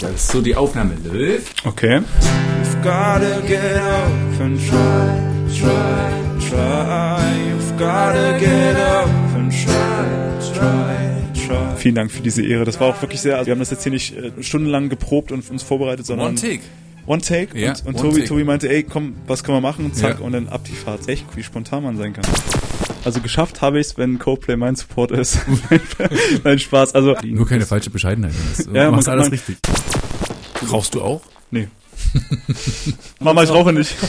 Das ist so die Aufnahme läuft. Okay. You've gotta get up and try, try, try. You've gotta get up and try, try, try. Vielen Dank für diese Ehre. Das war auch wirklich sehr, also wir haben das jetzt hier nicht äh, stundenlang geprobt und uns vorbereitet, sondern... One Take. One Take Ja, und, und one Tobi, take. Tobi meinte, ey, komm, was können wir machen? Zack, Ja. und dann ab die Fahrt. Echt, wie spontan man sein kann. Also geschafft habe ich es, wenn Coldplay mein Support ist. Nein, Spaß. Also Nur keine falsche Bescheidenheit. Du Ja, machst man- alles man- richtig. Rauchst du auch? Nee. Mama, ich rauche nicht.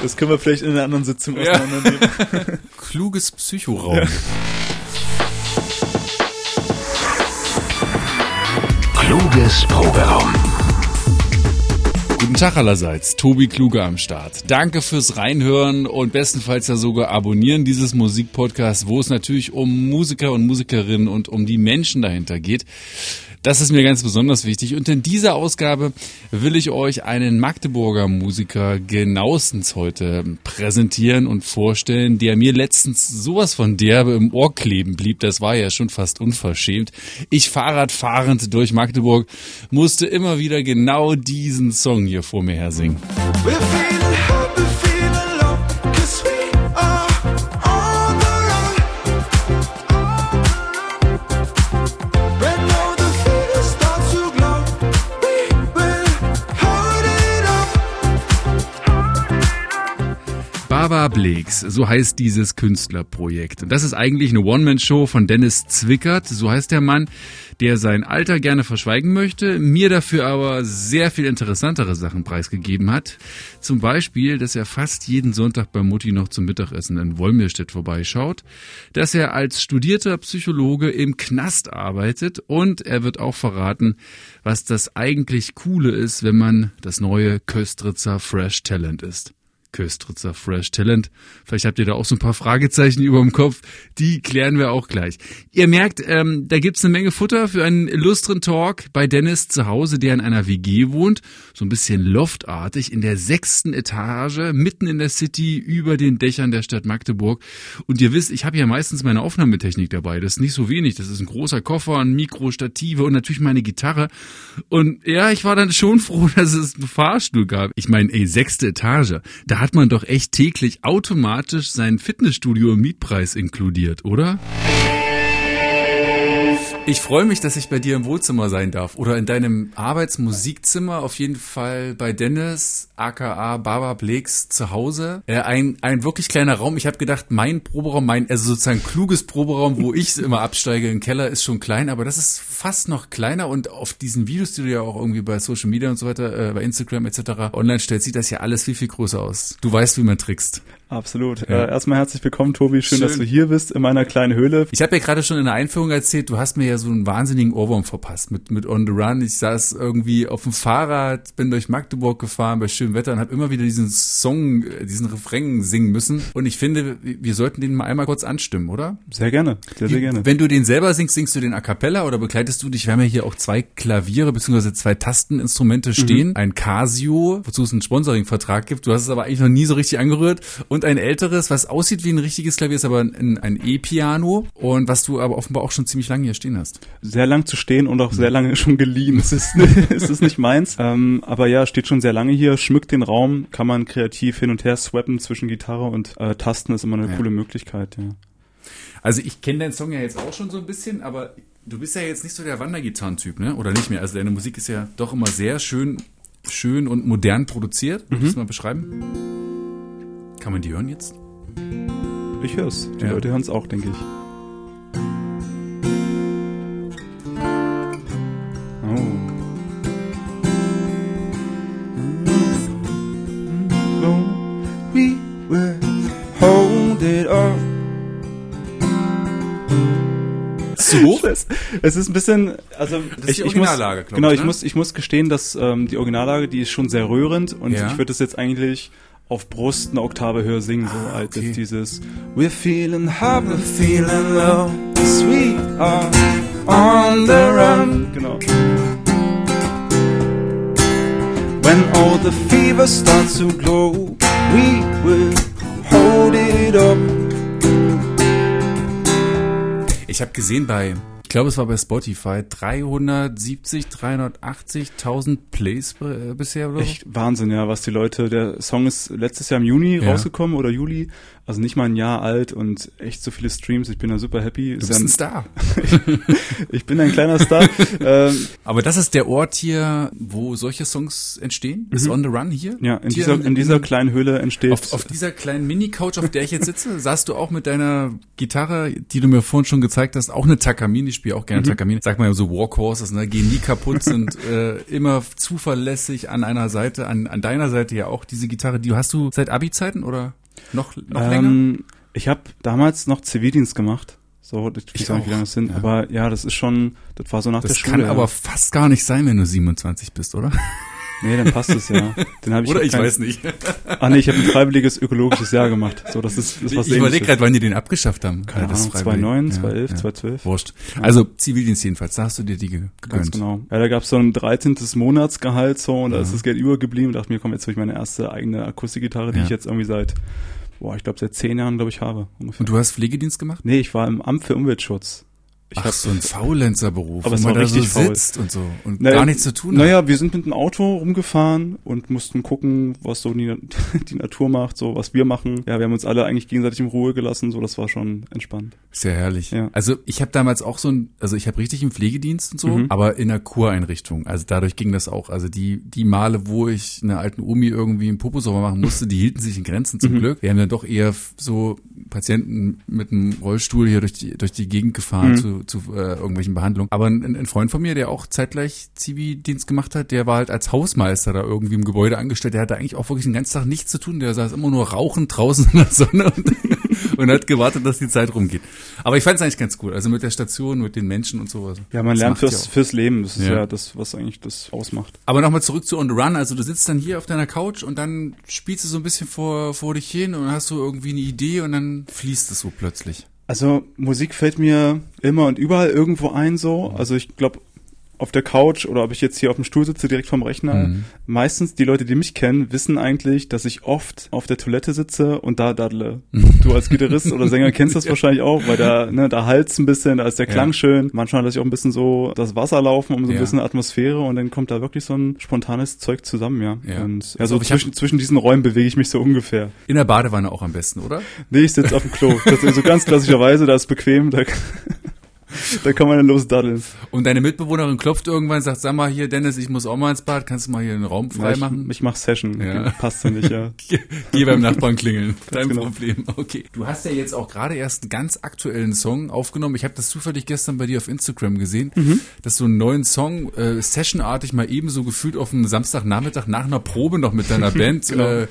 Das können wir vielleicht in einer anderen Sitzung Ja. auseinandernehmen. Kluges Psychoraum. Kluges Proberaum. Guten Tag allerseits, Tobi Kluge am Start. Danke fürs Reinhören und bestenfalls ja sogar abonnieren dieses Musikpodcast, wo es natürlich um Musiker und Musikerinnen und um die Menschen dahinter geht. Das ist mir ganz besonders wichtig. Und in dieser Ausgabe will ich euch einen Magdeburger Musiker genauestens heute präsentieren und vorstellen, der mir letztens sowas von derbe im Ohr kleben blieb. Das war ja schon fast unverschämt. Ich Fahrrad fahrend durch Magdeburg musste immer wieder genau diesen Song hier vor mir her singen. Bleeks, so heißt dieses Künstlerprojekt. Und das ist eigentlich eine One-Man-Show von Dennis Zwickert, so heißt der Mann, der sein Alter gerne verschweigen möchte, mir dafür aber sehr viel interessantere Sachen preisgegeben hat. Zum Beispiel, dass er fast jeden Sonntag bei Mutti noch zum Mittagessen in Wolmirstedt vorbeischaut, dass er als studierter Psychologe im Knast arbeitet und er wird auch verraten, was das eigentlich Coole ist, wenn man das neue Köstritzer Fresh Talent ist. Köstritzer Fresh Talent. Vielleicht habt ihr da auch so ein paar Fragezeichen über dem Kopf. Die klären wir auch gleich. Ihr merkt, ähm, da gibt's eine Menge Futter für einen illustren Talk bei Dennis zu Hause, der in einer WG wohnt. So ein bisschen loftartig in der sechsten Etage, mitten in der City, über den Dächern der Stadt Magdeburg. Und ihr wisst, ich habe ja meistens meine Aufnahmetechnik dabei. Das ist nicht so wenig. Das ist ein großer Koffer, ein Mikro, Stative und natürlich meine Gitarre. Und ja, ich war dann schon froh, dass es einen Fahrstuhl gab. Ich meine, ey, sechste Etage. Da hat man doch echt täglich automatisch sein Fitnessstudio im Mietpreis inkludiert, oder? Ich freue mich, dass ich bei dir im Wohnzimmer sein darf oder in deinem Arbeitsmusikzimmer, auf jeden Fall bei Dennis, aka Baba Bleeks zu Hause. Äh, ein, ein wirklich kleiner Raum. Ich habe gedacht, mein Proberaum, mein, also sozusagen kluges Proberaum, wo ich immer absteige im Keller, ist schon klein, aber das ist fast noch kleiner und auf diesen Videos, die du ja auch irgendwie bei Social Media und so weiter, äh, bei Instagram etc. online stellst, sieht das ja alles viel, viel größer aus. Du weißt, wie man trickst. Absolut. Ja. Äh, erstmal herzlich willkommen, Tobi. Schön, Schön. dass du hier bist in meiner kleinen Höhle. Ich habe ja gerade schon in der Einführung erzählt, du hast mir ja so einen wahnsinnigen Ohrwurm verpasst mit, mit On the Run. Ich saß irgendwie auf dem Fahrrad, bin durch Magdeburg gefahren bei schönem Wetter und habe immer wieder diesen Song, äh, diesen Refrain singen müssen. Und ich finde, wir sollten den mal einmal kurz anstimmen, oder? Sehr gerne. Sehr, sehr gerne. Wenn du den selber singst, singst du den a cappella oder begleitest du dich? Wir haben ja hier auch zwei Klaviere bzw. zwei Tasteninstrumente stehen. Ein Casio, wozu es einen Sponsoring-Vertrag gibt. Du hast es aber eigentlich noch nie so richtig angerührt. Und ein älteres, was aussieht wie ein richtiges Klavier, ist aber ein, ein E-Piano. Und was du aber offenbar auch schon ziemlich lange hier stehen hast. sehr lang zu stehen und auch sehr lange schon geliehen. Es ist, es ist nicht meins. Ähm, aber ja, steht schon sehr lange hier, schmückt den Raum, kann man kreativ hin und her swappen zwischen Gitarre und äh, Tasten, ist immer eine Ja. coole Möglichkeit, ja. Also ich kenne deinen Song ja jetzt auch schon so ein bisschen, aber du bist ja jetzt nicht so der Wandergitarrentyp, ne? Oder nicht mehr? Also deine Musik ist ja doch immer sehr schön, schön und modern produziert. Willst du das mal beschreiben? Kann man die hören jetzt? Ich hör's. Die Ja. Leute hören's auch, denke ich. Oh. So? Es, es ist ein bisschen, also ist die Originallage, glaub genau, ich, ich ne? muss, ich muss gestehen, dass ähm, die Originallage, die ist schon sehr rührend und Ja. ich würde es jetzt eigentlich auf Brust eine Oktave höher singen, so als okay. jetzt dieses We're feeling high, we're feeling low, we are on the run. Genau. When all the fever starts to glow, we will hold it up. Ich habe gesehen bei Ich glaube, es war bei Spotify 370, 380.000 Plays äh, bisher oder. Echt Wahnsinn, ja, was die Leute, der Song ist letztes Jahr im Juni Ja. rausgekommen oder Juli, also nicht mal ein Jahr alt und echt so viele Streams, ich bin da super happy. Du Ist bist ja ein Star. ich bin ein kleiner Star. ähm, Aber das ist der Ort hier, wo solche Songs entstehen? Ist On the Run hier? Mhm. ja, in Hier dieser, in dieser kleinen Höhle entsteht auf, auf dieser kleinen Mini-Couch, auf der ich jetzt sitze, saßt du auch mit deiner Gitarre, die du mir vorhin schon gezeigt hast, auch eine Takamine, ich spiele auch Mhm. gerne Takamine. Sag mal so Workhorses, ne, gehen nie kaputt, sind äh, immer zuverlässig an einer Seite, an, an deiner Seite ja auch diese Gitarre, die hast du seit Abi-Zeiten oder noch, noch länger? Ähm, ich habe damals noch Zivildienst gemacht. So, ich Ich weiß gar nicht, wie auch, lange das sind. ja. Aber ja, das ist schon, das war so nach der Das Schule. kann ja. aber fast gar nicht sein, wenn du 27 bist, oder? Nee, dann passt es ja. Den hab ich oder ich kein- weiß nicht. Ah nee, ich habe ein freiwilliges ökologisches Jahr gemacht. So, das ist das Ich was überlege gerade, wann die den abgeschafft haben. Keine Ahnung, ist freiwillig. 2009, Ja, 2011, ja. 2012. Wurscht. Also Zivildienst jedenfalls, da hast du dir die ge- Ganz gegönnt. genau. Ja, da gab's so ein 13. Monatsgehalt so und da Ja. ist das Geld übergeblieben. dachte mir, komm, jetzt habe ich meine erste eigene Akustikgitarre, die Ja. ich jetzt irgendwie seit, boah, ich glaube seit zehn Jahren, glaube ich, habe. Ungefähr. Und du hast Pflegedienst gemacht? nee, ich war im Amt für Umweltschutz. Ich Ach, hab- so ein Faulenzerberuf, wo man da so richtig faul. sitzt und so und Naja, gar nichts zu tun hat. Naja, wir sind mit dem Auto rumgefahren und mussten gucken, was so die, die Natur macht, so was wir machen. Ja, wir haben uns alle eigentlich gegenseitig in Ruhe gelassen, so das war schon entspannt. Sehr herrlich. Ja. Also ich habe damals auch so ein, also ich habe richtig im Pflegedienst und so, Mhm. aber in einer Kureinrichtung. Also dadurch ging das auch. Also die die Male, wo ich einer alten Omi irgendwie einen Popo sauber machen musste, die hielten sich in Grenzen Mhm. zum Glück. Wir haben dann doch eher so Patienten mit einem Rollstuhl hier durch die durch die Gegend gefahren Mhm. zu, zu äh, irgendwelchen Behandlungen. Aber ein, ein Freund von mir, der auch zeitgleich Zivildienst gemacht hat, der war halt als Hausmeister da irgendwie im Gebäude angestellt. Der hatte eigentlich auch wirklich den ganzen Tag nichts zu tun. Der saß immer nur rauchend draußen in der Sonne und, und hat gewartet, dass die Zeit rumgeht. Aber ich fand es eigentlich ganz cool. Also mit der Station, mit den Menschen und sowas. Ja, man Das lernt macht ja fürs, fürs Leben. Das ist Ja. ja. das, was eigentlich das ausmacht. Aber nochmal zurück zu On the Run. Also du sitzt dann hier auf deiner Couch und dann spielst du so ein bisschen vor, vor dich hin und hast du irgendwie eine Idee und dann fließt es so plötzlich. Also Musik fällt mir immer und überall irgendwo ein so. Also ich glaube auf der Couch oder ob ich jetzt hier auf dem Stuhl sitze direkt vom Rechner. Mhm. Meistens die Leute, die mich kennen, wissen eigentlich, dass ich oft auf der Toilette sitze und da daddle. Du als Gitarrist oder Sänger kennst das wahrscheinlich auch, weil da ne, da halt's ein bisschen, da ist der Klang Ja. schön. Manchmal lasse ich auch ein bisschen so das Wasser laufen, um so ein Ja. bisschen Atmosphäre und dann kommt da wirklich so ein spontanes Zeug zusammen, ja. Ja. Und Also hab- zwischen, zwischen diesen Räumen bewege ich mich so ungefähr. In der Badewanne auch am besten, oder? Nee, ich sitze auf dem Klo. Das ist so ganz klassischerweise, da ist bequem, da, da kann man dann los daddeln. Und deine Mitbewohnerin klopft irgendwann, sagt, sag mal hier, Dennis, ich muss auch mal ins Bad, kannst du mal hier einen Raum frei ich, machen? ich mach Session. Ja. Passt ja nicht, ja. Geh beim Nachbarn klingeln. Dein genau. Problem. Okay. Du hast ja jetzt auch gerade erst einen ganz aktuellen Song aufgenommen. Ich habe das zufällig gestern bei dir auf Instagram gesehen, Mhm. dass du einen neuen Song äh, sessionartig mal ebenso gefühlt auf einem Samstagnachmittag nach einer Probe noch mit deiner Band Genau. äh,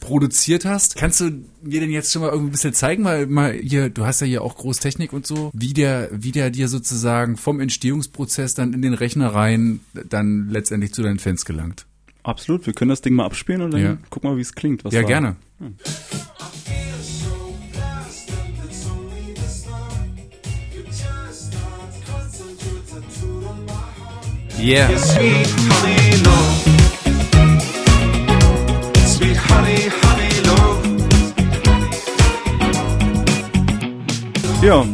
produziert hast. Kannst du mir denn jetzt schon mal irgendwie ein bisschen zeigen, weil mal hier, du hast ja hier auch Großtechnik und so, wie der, wie der dir sozusagen vom Entstehungsprozess dann in den Rechner rein dann letztendlich zu deinen Fans gelangt? Absolut, wir können das Ding mal abspielen und dann Ja. gucken wir, wie es klingt. Was Ja, war. gerne. Yeah. Honey honey, love. Ja,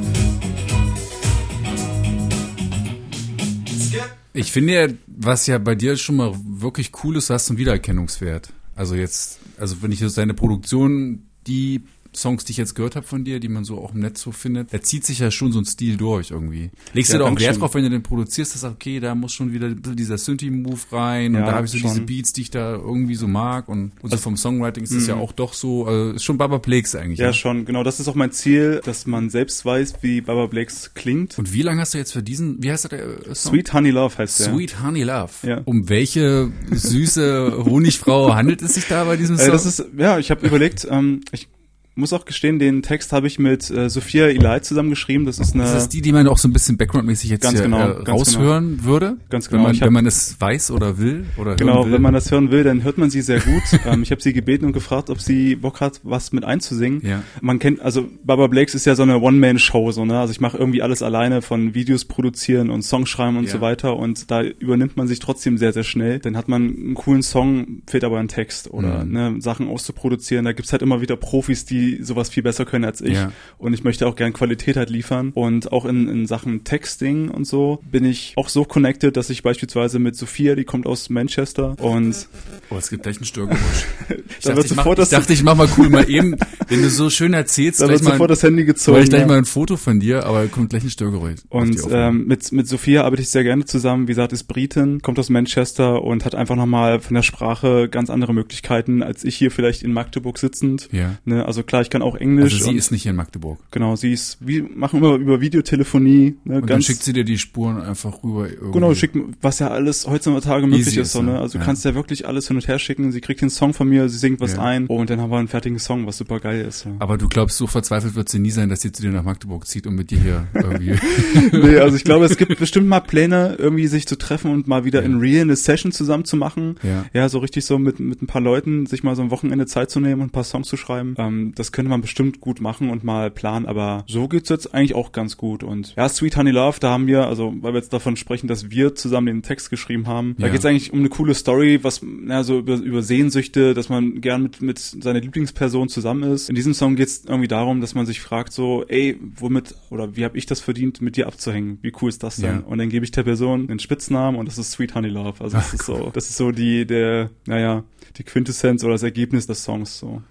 Ich finde ja, was ja bei dir schon mal wirklich cool ist, du hast einen Wiedererkennungswert. Also jetzt, also wenn ich jetzt deine Produktion, die Songs, die ich jetzt gehört habe von dir, die man so auch im Netz so findet, da zieht sich ja schon so ein Stil durch irgendwie. Legst Ja, du da auch. Wert drauf, wenn du den produzierst, dass okay, da muss schon wieder dieser Synthi-Move rein und Ja, da habe ich so schon. diese Beats, die ich da irgendwie so mag und, und Also so vom Songwriting ist das ja auch doch so, also ist schon Baba Plakes eigentlich. Mhm. ja ne? schon, genau. Das ist auch mein Ziel, dass man selbst weiß, wie Baba Blakes klingt. Und wie lange hast du jetzt für diesen, wie heißt der äh, Song? Sweet Honey Love heißt der. Sweet Honey Love. Ja. Um welche süße Honigfrau handelt es sich da bei diesem Song? Äh, das ist, ja, ich habe überlegt, ähm, ich muss auch gestehen, den Text habe ich mit äh, Sophia Eli zusammengeschrieben. Das ist eine, das ist die, die man auch so ein bisschen backgroundmäßig jetzt Ganz hier, genau, äh, ganz raushören würde. Ganz Wenn genau. man, Ich hab- wenn man es weiß oder will oder Genau, will. wenn man das hören will, dann hört man sie sehr gut. ähm, ich habe sie gebeten und gefragt, ob sie Bock hat, was mit einzusingen. Ja. Man kennt, also Baba Blakes ist ja so eine One-Man-Show, so, ne? Also ich mache irgendwie alles alleine von Videos produzieren und Songs schreiben und Ja. so weiter und da übernimmt man sich trotzdem sehr, sehr schnell. Dann hat man einen coolen Song, fehlt aber ein Text oder Mhm. ne, Sachen auszuproduzieren. Da gibt's halt immer wieder Profis, die die sowas viel besser können als ich. Ja. Und ich möchte auch gern Qualität halt liefern. Und auch in, in Sachen Texting und so bin ich auch so connected, dass ich beispielsweise mit Sophia, die kommt aus Manchester und Oh, es gibt gleich einen Störgeräusch. Ich Da dachte, ich, mach, sofort ich das- dachte, ich mach mal cool, mal eben, wenn du so schön erzählst, da wird mal, sofort das Handy mach gezogen. ich gleich ja. mal ein Foto von dir, aber kommt gleich ein Störgeräusch. Und ähm, mit, mit Sophia arbeite ich sehr gerne zusammen. Wie gesagt, ist Britin, kommt aus Manchester und hat einfach nochmal von der Sprache ganz andere Möglichkeiten, als ich hier vielleicht in Magdeburg sitzend. Ja. Ne, also klar, ich kann auch Englisch. also sie ist nicht hier in Magdeburg. genau, sie ist, wir machen immer über Videotelefonie. Ne, Und dann ganz, schickt sie dir die Spuren einfach rüber. Irgendwie. Genau, schickt, was ja alles heutzutage möglich Easy ist, so, ne? ja. Also du Ja. kannst ja wirklich alles hin und her schicken. Sie kriegt den Song von mir, sie singt was Ja. ein und dann haben wir einen fertigen Song, was super geil ist. Ja. Aber du glaubst, so verzweifelt wird sie nie sein, dass sie zu dir nach Magdeburg zieht und mit dir hier irgendwie. nee, also ich glaube, es gibt bestimmt mal Pläne, irgendwie sich zu treffen und mal wieder in real eine Session zusammen zu machen. Ja. Ja, so richtig so mit, mit ein paar Leuten, sich mal so ein Wochenende Zeit zu nehmen und ein paar Songs zu schreiben. Ähm, das könnte man bestimmt gut machen und mal planen, aber so geht's jetzt eigentlich auch ganz gut. Und ja, Sweet Honey Love, da haben wir, also weil wir jetzt davon sprechen, dass wir zusammen den Text geschrieben haben, da Ja. geht's eigentlich um eine coole Story, was, na, so über, über Sehnsüchte, dass man gern mit, mit seiner Lieblingsperson zusammen ist. In diesem Song geht's irgendwie darum, dass man sich fragt so, ey, womit oder wie habe ich das verdient, mit dir abzuhängen? Wie cool ist das denn? Ja. Und dann gebe ich der Person einen Spitznamen und das ist Sweet Honey Love. Also das Ach, ist so, das ist so die, der, naja, die Quintessenz oder das Ergebnis des Songs so.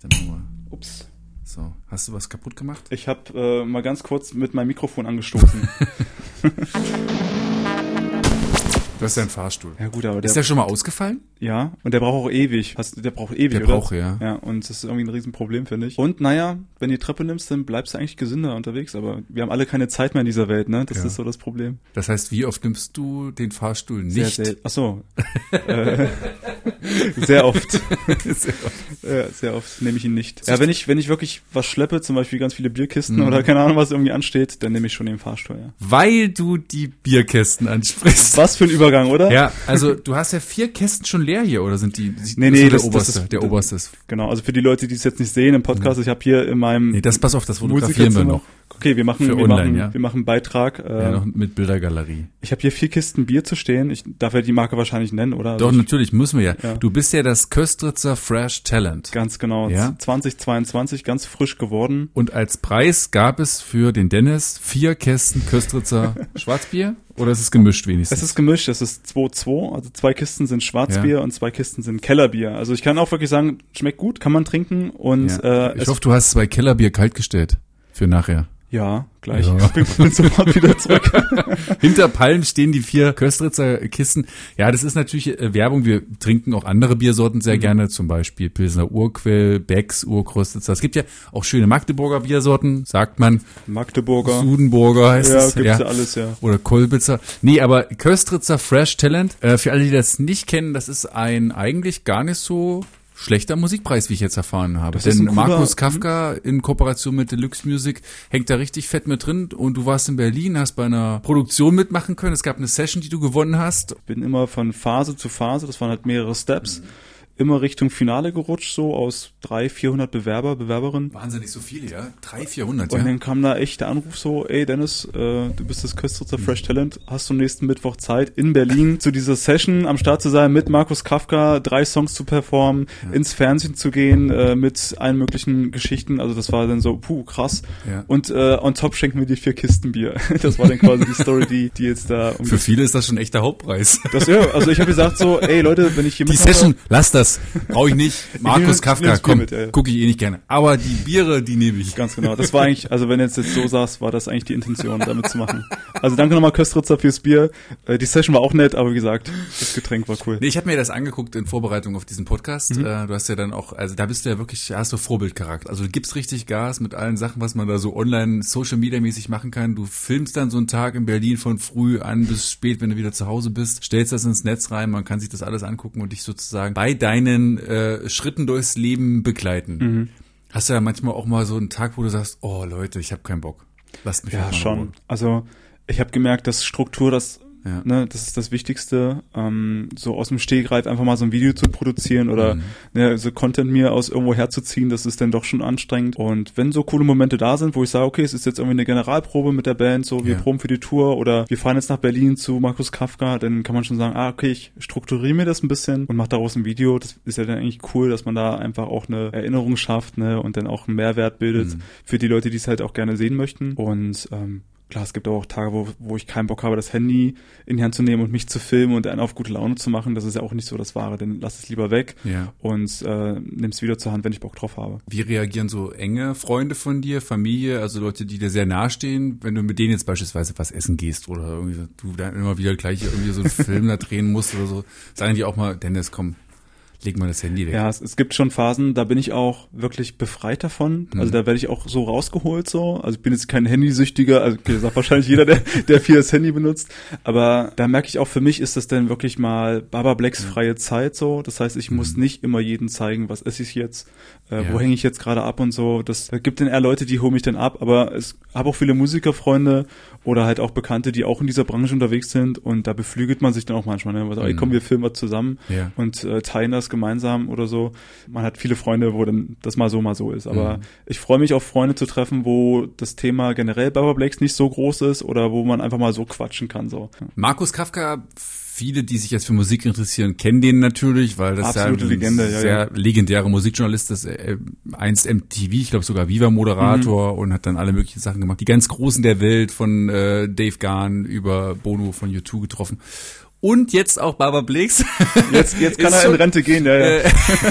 Ups. So, hast du was kaputt gemacht? Ich habe äh, mal ganz kurz mit meinem Mikrofon angestoßen. Du hast ja einen Fahrstuhl. ja gut, aber der, Ist der schon mal ausgefallen? ja, und der braucht auch ewig. Hast, der braucht ewig, Der oder? braucht, ja. Ja, und das ist irgendwie ein Riesenproblem, finde ich. Und naja, wenn du die Treppe nimmst, dann bleibst du eigentlich gesünder unterwegs, aber wir haben alle keine Zeit mehr in dieser Welt, ne? Das Ja. ist so das Problem. Das heißt, wie oft nimmst du den Fahrstuhl nicht? Sehr, sehr, ach so. äh, sehr oft. Sehr Ja, sehr oft nehme ich ihn nicht. Ja, wenn ich, wenn ich wirklich was schleppe, zum Beispiel ganz viele Bierkisten Mhm. oder keine Ahnung, was irgendwie ansteht, dann nehme ich schon den Fahrstuhl, ja. Weil du die Bierkästen ansprichst. Was für ein Übergang, oder? Ja, also du hast ja vier Kästen schon leer hier, oder sind die? Nee, ist nee, nur der das- das oberste. ist- der oberste ist. Genau, also für die Leute, die es jetzt nicht sehen im Podcast, ich habe hier in meinem Nee, das pass auf, das fotografieren wir noch. Okay, wir machen, Für wir online, machen, ja. wir machen einen Beitrag. Äh, Ja, noch mit Bildergalerie. Ich habe hier vier Kisten Bier zu stehen. Ich darf ja die Marke wahrscheinlich nennen, oder? Also Doch, ich, natürlich müssen wir ja. Ja. Du bist ja das Köstritzer Fresh Talent. Ganz genau. Ja. 2022, ganz frisch geworden. Und als Preis gab es für den Dennis vier Kästen Köstritzer Schwarzbier? Oder ist es gemischt wenigstens? Es ist gemischt, es ist 2-2, also zwei Kisten sind Schwarzbier und zwei Kisten sind Kellerbier. Also ich kann auch wirklich sagen, schmeckt gut, kann man trinken und ja. äh, ich hoffe, du hast zwei Kellerbier kaltgestellt. Für nachher. Ja, gleich. Ja. Ich bin, sofort wieder zurück. Hinter Palmen stehen die vier Köstritzer Kisten. Ja, das ist natürlich äh, Werbung. Wir trinken auch andere Biersorten Mhm. sehr gerne, zum Beispiel Pilsner Urquell, Becks, Urkrostitzer. Es gibt ja auch schöne Magdeburger Biersorten, sagt man. Magdeburger. Sudenburger heißt Ja, es. gibt's ja alles, ja. Oder Kolbitzer. Nee, aber Köstritzer Fresh Talent, äh, für alle, die das nicht kennen, das ist ein eigentlich gar nicht so schlechter Musikpreis, wie ich jetzt erfahren habe. Das Denn Markus Kafka in Kooperation mit Deluxe Music hängt da richtig fett mit drin und du warst in Berlin, hast bei einer Produktion mitmachen können. Es gab eine Session, die du gewonnen hast. Bin immer von Phase zu Phase, das waren halt mehrere Steps, immer Richtung Finale gerutscht, so aus drei, vierhundert Bewerber, Bewerberinnen. Wahnsinnig so viele, ja? Drei, vierhundert, Und ja? dann kam da echt der Anruf so, ey Dennis, äh, du bist das Köstritzer Fresh Talent, hast du nächsten Mittwoch Zeit in Berlin zu dieser Session am Start zu sein, mit Markus Kafka drei Songs zu performen, ins Fernsehen zu gehen, äh, mit allen möglichen Geschichten, also das war dann so, puh, krass. Ja. Und äh, on top schenken wir dir vier Kisten Bier. Das war dann quasi die Story, die, die jetzt da um Für viele ist das schon echt der Hauptpreis. das, ja, also ich habe gesagt so, ey Leute, wenn ich hier Die Session, lass das. Brauche ich nicht. Markus Kafka, das komm, mit, gucke ich eh nicht gerne. Aber die Biere, die nehme ich. Ganz genau. Das war eigentlich, also wenn du jetzt, jetzt so sagst, war das eigentlich die Intention, damit zu machen. Also danke nochmal Köstritzer fürs Bier. Äh, die Session war auch nett, aber wie gesagt, das Getränk war cool. Nee, ich habe mir das angeguckt in Vorbereitung auf diesen Podcast. Mhm. Äh, du hast ja dann auch, also da bist du ja wirklich, hast du Vorbildcharakter. Also du gibst richtig Gas mit allen Sachen, was man da so online, Social Media mäßig machen kann. Du filmst dann so einen Tag in Berlin von früh an bis spät, wenn du wieder zu Hause bist, stellst das ins Netz rein, man kann sich das alles angucken und dich sozusagen bei deinen äh, Schritten durchs Leben begleiten. Mhm. Hast du ja manchmal auch mal so einen Tag, wo du sagst, oh Leute, ich habe keinen Bock. Lasst mich Ja, schon. Ruhe. Also ich habe gemerkt, dass Struktur das Ja. Ne, das ist das Wichtigste. Ähm, so aus dem Stehgreif einfach mal so ein Video zu produzieren oder Mhm. ne, so Content mir aus irgendwo herzuziehen, das ist dann doch schon anstrengend. Und wenn so coole Momente da sind, wo ich sage, okay, es ist jetzt irgendwie eine Generalprobe mit der Band, so wir Ja. proben für die Tour oder wir fahren jetzt nach Berlin zu Markus Kafka, dann kann man schon sagen, ah, okay, ich strukturiere mir das ein bisschen und mache daraus ein Video. Das ist ja dann eigentlich cool, dass man da einfach auch eine Erinnerung schafft, ne, und dann auch einen Mehrwert bildet Mhm. für die Leute, die es halt auch gerne sehen möchten. Und ähm, Klar, es gibt auch Tage, wo, wo ich keinen Bock habe, das Handy in die Hand zu nehmen und mich zu filmen und einen auf gute Laune zu machen. Das ist ja auch nicht so das Wahre. Dann lass es lieber weg Ja. und äh, nimm es wieder zur Hand, wenn ich Bock drauf habe. Wie reagieren so enge Freunde von dir, Familie, also Leute, die dir sehr nahestehen, wenn du mit denen jetzt beispielsweise was essen gehst oder irgendwie du dann immer wieder gleich irgendwie so einen Film da drehen musst oder so, sagen die auch mal, Dennis, komm, leg mal das Handy weg. Ja, es, es gibt schon Phasen, da bin ich auch wirklich befreit davon. Mhm. Also da werde ich auch so rausgeholt so. Also ich bin jetzt kein Handysüchtiger, also okay, das sagt wahrscheinlich jeder, der, der viel das Handy benutzt. Aber da merke ich auch, für mich ist das dann wirklich mal Baba Blacks freie Zeit so. Das heißt, ich muss nicht immer jeden zeigen, was esse ich jetzt, äh, Mhm. Ja. wo hänge ich jetzt gerade ab und so. Das da gibt dann eher Leute, die holen mich dann ab. Aber es habe auch viele Musikerfreunde oder halt auch Bekannte, die auch in dieser Branche unterwegs sind. Und da beflügelt man sich dann auch manchmal. Ne? Also, Mhm. komm, wir filmen was zusammen Ja. und äh, teilen das gemeinsam oder so. Man hat viele Freunde, wo dann das mal so, mal so ist. Aber Mhm. ich freue mich auf Freunde zu treffen, wo das Thema generell Baba Blakes nicht so groß ist oder wo man einfach mal so quatschen kann. So. Markus Kafka, viele, die sich jetzt für Musik interessieren, kennen den natürlich, weil das Absolute ja ein Legende, ja, sehr ja. legendärer Musikjournalist ist, äh, einst MTV, ich glaube sogar Viva-Moderator Mhm. und hat dann alle möglichen Sachen gemacht. Die ganz Großen der Welt von äh, Dave Garn über Bono von U2 getroffen. Und jetzt auch Baba Blakes. Jetzt, jetzt kann er in schon- Rente gehen. Ja, ja. Äh,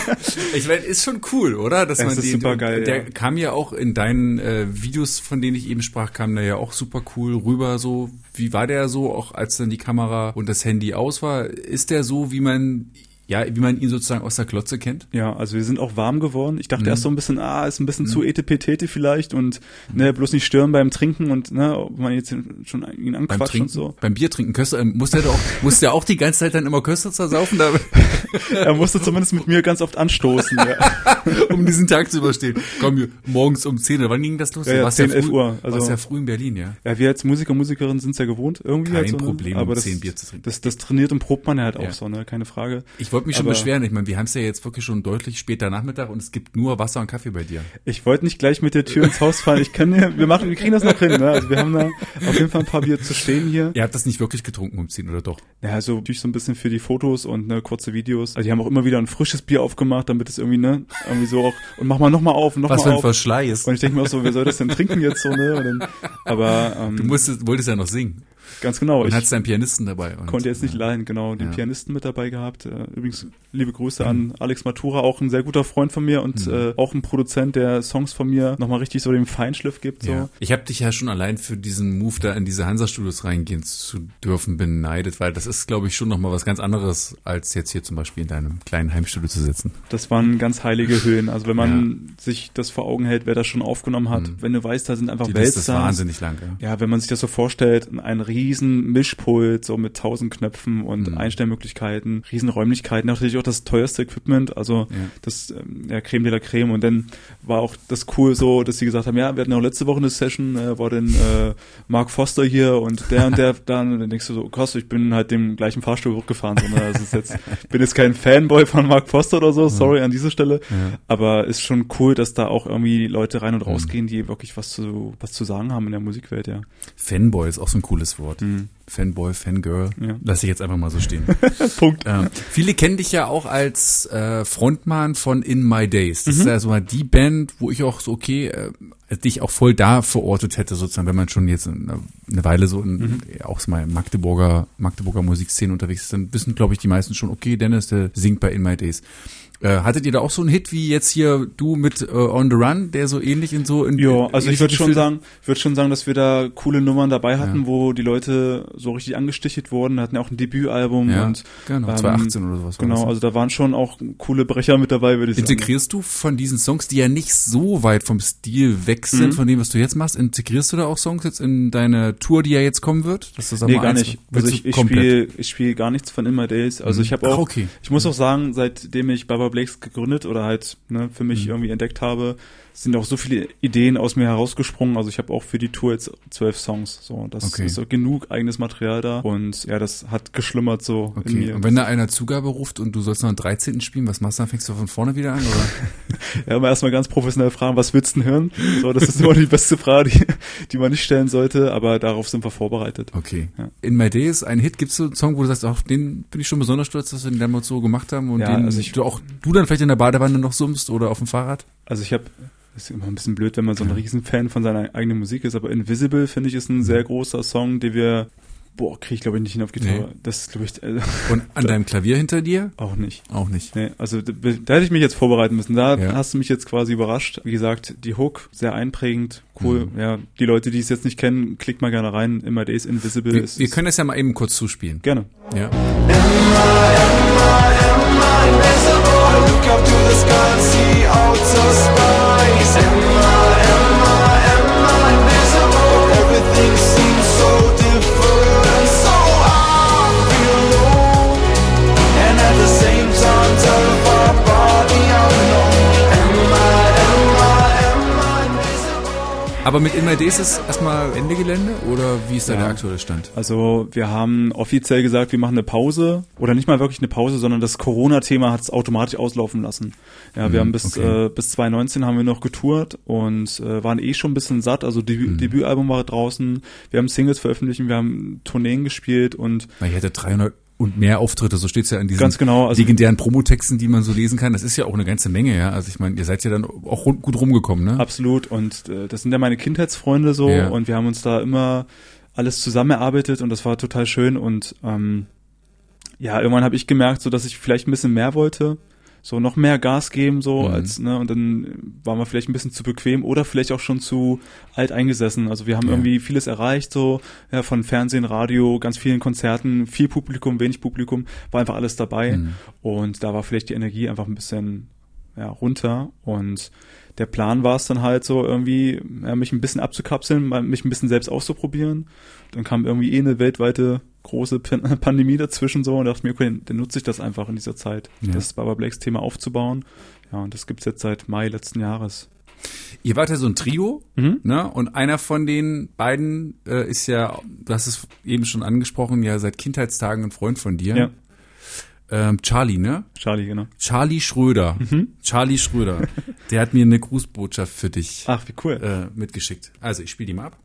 ich meine, ist schon cool, oder? Dass Es man ist den, supergeil, der ja. kam ja auch in deinen äh, Videos, von denen ich eben sprach, kam der ja auch super cool rüber. So, wie war der so, auch als dann die Kamera und das Handy aus war? Ist der so, wie man ja, wie man ihn sozusagen aus der Klotze kennt? Ja, also wir sind auch warm geworden. Ich dachte Mhm. erst so ein bisschen, ah, ist ein bisschen zu etepetete vielleicht und ne, bloß nicht stören beim Trinken und ne, ob man jetzt schon ihn Beim anquatscht Trinken, und so. beim Bier trinken, Köster, ähm, muss der doch, muss der auch die ganze Zeit dann immer Köster zersaufen, da, Er musste zumindest mit mir ganz oft anstoßen. Ja. um diesen Tag zu überstehen. Komm, morgens um 10, oder wann ging das los? Ja, ja, warst 10, früh, 11 Uhr, also- warst ja früh in Berlin, ja. ja, wir als Musiker, Musikerinnen sind ja gewohnt irgendwie. Kein halt so, ne? Problem, aber um das, 10 Bier zu trinken. Das, das trainiert und probt man ja halt auch Ja. so, ne, keine Frage. Ich wollte mich schon beschweren. Ich meine, wir haben es ja jetzt wirklich schon deutlich später Nachmittag und es gibt nur Wasser und Kaffee bei dir. Ich wollte nicht gleich mit der Tür ins Haus fallen. Ich kann ja, wir machen, wir kriegen das noch hin, ne? Also wir haben da auf jeden Fall ein paar Bier zu stehen hier. Ihr habt das nicht wirklich getrunken um 10 oder doch? Ja, also natürlich so ein bisschen für die Fotos und ne, kurze Videos. Also die haben auch immer wieder ein frisches Bier aufgemacht, damit es irgendwie, ne, irgendwie so auch, und mach mal nochmal auf und Was nochmal für ein auf. Verschleiß. Und ich denke mir auch so, wer soll das denn trinken jetzt so, ne? Dann, aber ähm, Du musstest, wolltest ja noch singen. Ganz genau. Und hattest einen Pianisten dabei. Und, konnte jetzt nicht leihen, genau, den Ja. Pianisten mit dabei gehabt. Äh, übrigens, liebe Grüße an Alex Matura, auch ein sehr guter Freund von mir und äh, auch ein Produzent, der Songs von mir nochmal richtig so den Feinschliff gibt. So. Ja. Ich habe dich ja schon allein für diesen Move da in diese Hansa-Studios reingehen zu dürfen beneidet, weil das ist, glaube ich, schon nochmal was ganz anderes, als jetzt hier zum Beispiel in deinem kleinen Heimstudio zu sitzen. Das waren ganz heilige Höhen. Also wenn man sich das vor Augen hält, wer das schon aufgenommen hat, wenn du weißt, da sind einfach Die Liste ist Weltstars. wahnsinnig lang. Ja. Ja, wenn man sich das so vorstellt, ein riesen Mischpult, so mit tausend Knöpfen und Mhm. Einstellmöglichkeiten, riesen Räumlichkeiten, natürlich auch das teuerste Equipment, also Ja. das ähm, ja, Creme de la Creme. Und dann war auch das cool so, dass sie gesagt haben, ja, wir hatten ja auch letzte Woche eine Session, äh, war dann äh, Mark Foster hier und der und der dann, und dann denkst du so, krass, ich bin halt dem gleichen Fahrstuhl hochgefahren. So, ne? Das ist jetzt, ich bin jetzt kein Fanboy von Mark Foster oder so, sorry an dieser Stelle. Ja. Aber ist schon cool, dass da auch irgendwie Leute rein Mhm. und rausgehen, die wirklich was zu, was zu sagen haben in der Musikwelt, ja. Fanboy ist auch so ein cooles Wort. Fanboy, Fangirl. Mhm. Ja. Lass ich jetzt einfach mal so stehen. Punkt. ähm, viele kennen dich ja auch als äh, Frontmann von In My Days. Mhm. Das ist ja so mal die Band, wo ich auch so, okay, äh, dich auch voll da verortet hätte, sozusagen, wenn man schon jetzt eine, eine Weile so in, Mhm. auch mal in Magdeburger, Magdeburger Musikszene unterwegs ist, dann wissen, glaube ich, die meisten schon, okay, Dennis, der singt bei In My Days. Äh, hattet ihr da auch so einen Hit wie jetzt hier du mit äh, On the Run, der so ähnlich in so in Ja, also ich würde schon sagen, ich würde schon sagen, dass wir da coole Nummern dabei hatten, Ja. wo die Leute so richtig angestichelt wurden, hatten ja auch ein Debütalbum ja, und genau, ähm, 2018 oder sowas. das. Genau, also da waren schon auch coole Brecher mit dabei, würde ich sagen. Integrierst du von diesen Songs, die ja nicht so weit vom Stil weg sind, Mhm. von dem, was du jetzt machst, integrierst du da auch Songs jetzt in deine Tour, die ja jetzt kommen wird? Dass sag Nee, gar nicht. Also ich, ich spiele ich spiel gar nichts von In My Days. Also Mhm. ich habe Ach, auch, okay. ich muss auch sagen, seitdem ich Baba Blakes gegründet oder halt ne, für mich irgendwie entdeckt habe, sind auch so viele Ideen aus mir herausgesprungen. Also ich habe auch für die Tour jetzt zwölf Songs. So, das Okay. ist so genug eigenes Material da. Und ja, das hat geschlummert so in Okay. mir. Und wenn da einer Zugabe ruft und du sollst noch einen 13. spielen, was machst du dann? Fängst du von vorne wieder an? Oder? Ja, aber erstmal ganz professionell fragen, was willst du denn hören? So, das ist immer die beste Frage, die, die man nicht stellen sollte, aber darauf sind wir vorbereitet. Okay. Ja. In My Day ist ein Hit. Gibt's so einen Song, wo du sagst, auf den bin ich schon besonders stolz, dass wir den damals so gemacht haben und Ja, den also ich- du auch du dann vielleicht in der Badewanne noch summst oder auf dem Fahrrad? Also ich habe, ist immer ein bisschen blöd, wenn man so ein Riesenfan von seiner eigenen Musik ist, aber Invisible finde ich ist ein sehr großer Song, den wir, boah, kriege ich glaube ich nicht hin auf Gitarre. Nee. Das glaube ich äh, Und an deinem Klavier hinter dir? auch nicht. Auch nicht. Nee, also da, da hätte ich mich jetzt vorbereiten müssen. Da Ja. hast du mich jetzt quasi überrascht. Wie gesagt, die Hook, sehr einprägend, cool. Mhm. Ja, die Leute, die es jetzt nicht kennen, klickt mal gerne rein. Immer Days Invisible. Wir, ist, wir können das ja mal eben kurz zuspielen. gerne. Ja. Look up to the sky and see outer space. Aber mit Day ist es erstmal Ende Gelände oder wie ist da Ja. der aktuelle Stand? Also wir haben offiziell gesagt, wir machen eine Pause oder nicht mal wirklich eine Pause, sondern das Corona-Thema hat es automatisch auslaufen lassen. Ja, wir Mhm, haben bis okay. äh, bis 2019 haben wir noch getourt und äh, waren eh schon ein bisschen satt. Also Debü Mhm. Debütalbum war draußen, wir haben Singles veröffentlicht, wir haben Tourneen gespielt und ihr hattet 300 und mehr Auftritte, so steht's ja in diesen genau, also- legendären Promotexten, die man so lesen kann. Das ist ja auch eine ganze Menge, ja. Also ich meine, ihr seid ja dann auch rund- gut rumgekommen, ne? Absolut. Und äh, das sind ja meine Kindheitsfreunde so Ja. und wir haben uns da immer alles zusammen erarbeitet und das war total schön. Und ähm, ja, irgendwann habe ich gemerkt, so dass ich vielleicht ein bisschen mehr wollte. So noch mehr Gas geben, so Mhm. als, ne, und dann waren wir vielleicht ein bisschen zu bequem oder vielleicht auch schon zu alt eingesessen. Also wir haben Ja. irgendwie vieles erreicht, so, ja, von Fernsehen, Radio, ganz vielen Konzerten, viel Publikum, wenig Publikum, war einfach alles dabei. Mhm. Und da war vielleicht die Energie einfach ein bisschen ja, runter. Und der Plan war es dann halt so irgendwie, ja, mich ein bisschen abzukapseln, mich ein bisschen selbst auszuprobieren. Dann kam irgendwie eh eine weltweite große Pan Pandemie dazwischen so und dachte mir, okay, dann nutze ich das einfach in dieser Zeit, Ja. das Baba Blakes Thema aufzubauen. Ja, und das gibt's jetzt seit Mai letzten Jahres. Ihr wart ja so ein Trio, Mhm. ne? Und einer von den beiden äh, ist ja, du hast es eben schon angesprochen, ja seit Kindheitstagen ein Freund von dir. Ja. Ähm, Charlie, ne? Charlie, genau. Charlie Schröder. Mhm. Charlie Schröder. Der hat mir eine Grußbotschaft für dich Ach, wie cool. äh, mitgeschickt. Also ich spiele die mal ab.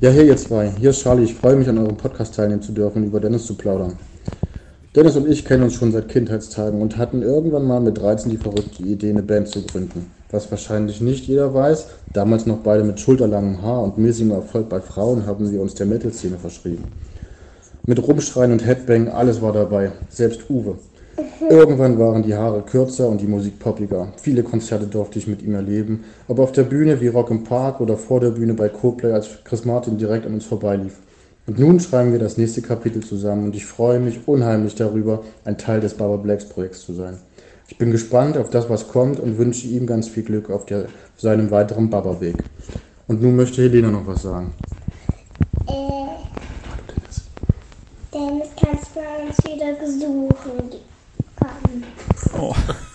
Ja, hey ihr zwei, hier ist Charlie. Ich freue mich, an eurem Podcast teilnehmen zu dürfen und über Dennis zu plaudern. Dennis und ich kennen uns schon seit Kindheitstagen und hatten irgendwann mal mit 13 die verrückte Idee, eine Band zu gründen. Was wahrscheinlich nicht jeder weiß, damals noch beide mit schulterlangem Haar und mäßigem Erfolg bei Frauen haben wir uns der Metal-Szene verschrieben. Mit Rumschreien und Headbang, alles war dabei, selbst Uwe. Irgendwann waren die Haare kürzer und die Musik poppiger. Viele Konzerte durfte ich mit ihm erleben, ob auf der Bühne wie Rock im Park oder vor der Bühne bei Coldplay, als Chris Martin direkt an uns vorbeilief. Und nun schreiben wir das nächste Kapitel zusammen und ich freue mich unheimlich darüber, ein Teil des Baba Blacks Projekts zu sein. Ich bin gespannt auf das, was kommt und wünsche ihm ganz viel Glück auf, der, auf seinem weiteren Baba-Weg. Und nun möchte Helena noch was sagen. Dennis, kannst du uns wieder besuchen Oh.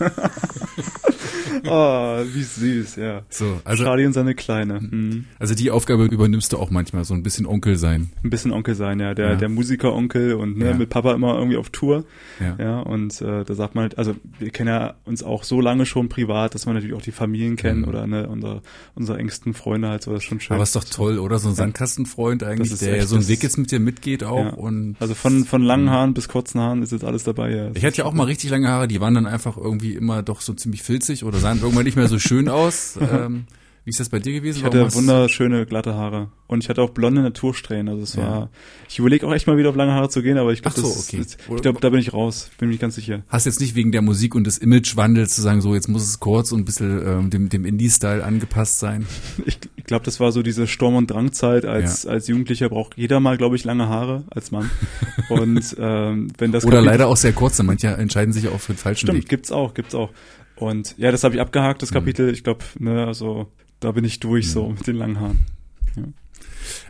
oh, wie süß, ja. So, also, Charlie und seine Kleine. Mhm. also die Aufgabe übernimmst du auch manchmal, so ein bisschen Onkel sein. Ein bisschen Onkel sein, ja. Der, Ja. der Musikeronkel und ne, Ja. mit Papa immer irgendwie auf Tour. Ja. Ja, und äh, da sagt man halt, also wir kennen ja uns auch so lange schon privat, dass man natürlich auch die Familien kennt Mhm. oder ne, unsere, unsere engsten Freunde halt so, das ist schon schön. Aber ist doch toll, oder? So ein Sandkastenfreund eigentlich, der ja so einen Weg jetzt mit dir mitgeht auch und also von, von langen Haaren bis kurzen Haaren ist jetzt alles dabei. Ja. Ich hatte ja auch mal richtig lange Haare, die waren dann einfach irgendwie immer doch so ziemlich filzig oder sahen irgendwann nicht mehr so schön aus. Ähm, wie ist das bei dir gewesen? Ich Warum hatte hast- wunderschöne glatte Haare und ich hatte auch blonde Natursträhnen. Also es Ja. war. Ich überlege auch echt mal wieder auf lange Haare zu gehen, aber ich glaube, so, okay. ich glaube, da bin ich raus. Bin mir nicht ganz sicher. Hast jetzt nicht wegen der Musik und des Imagewandels zu sagen, so jetzt muss es kurz und ein bisschen ähm, dem, dem Indie-Style angepasst sein. Ich, ich glaube, das war so diese Sturm- und Drangzeit. Als, als Jugendlicher braucht jeder mal, glaube ich, lange Haare als Mann. Und ähm, wenn das Oder leider auch sehr kurz, denn manche entscheiden sich auch für den falschen Stimmt, Weg. gibt's auch, gibt's auch. Und ja, das habe ich abgehakt, das Kapitel. Ich glaube, ne, also da bin ich durch so mit den langen Haaren.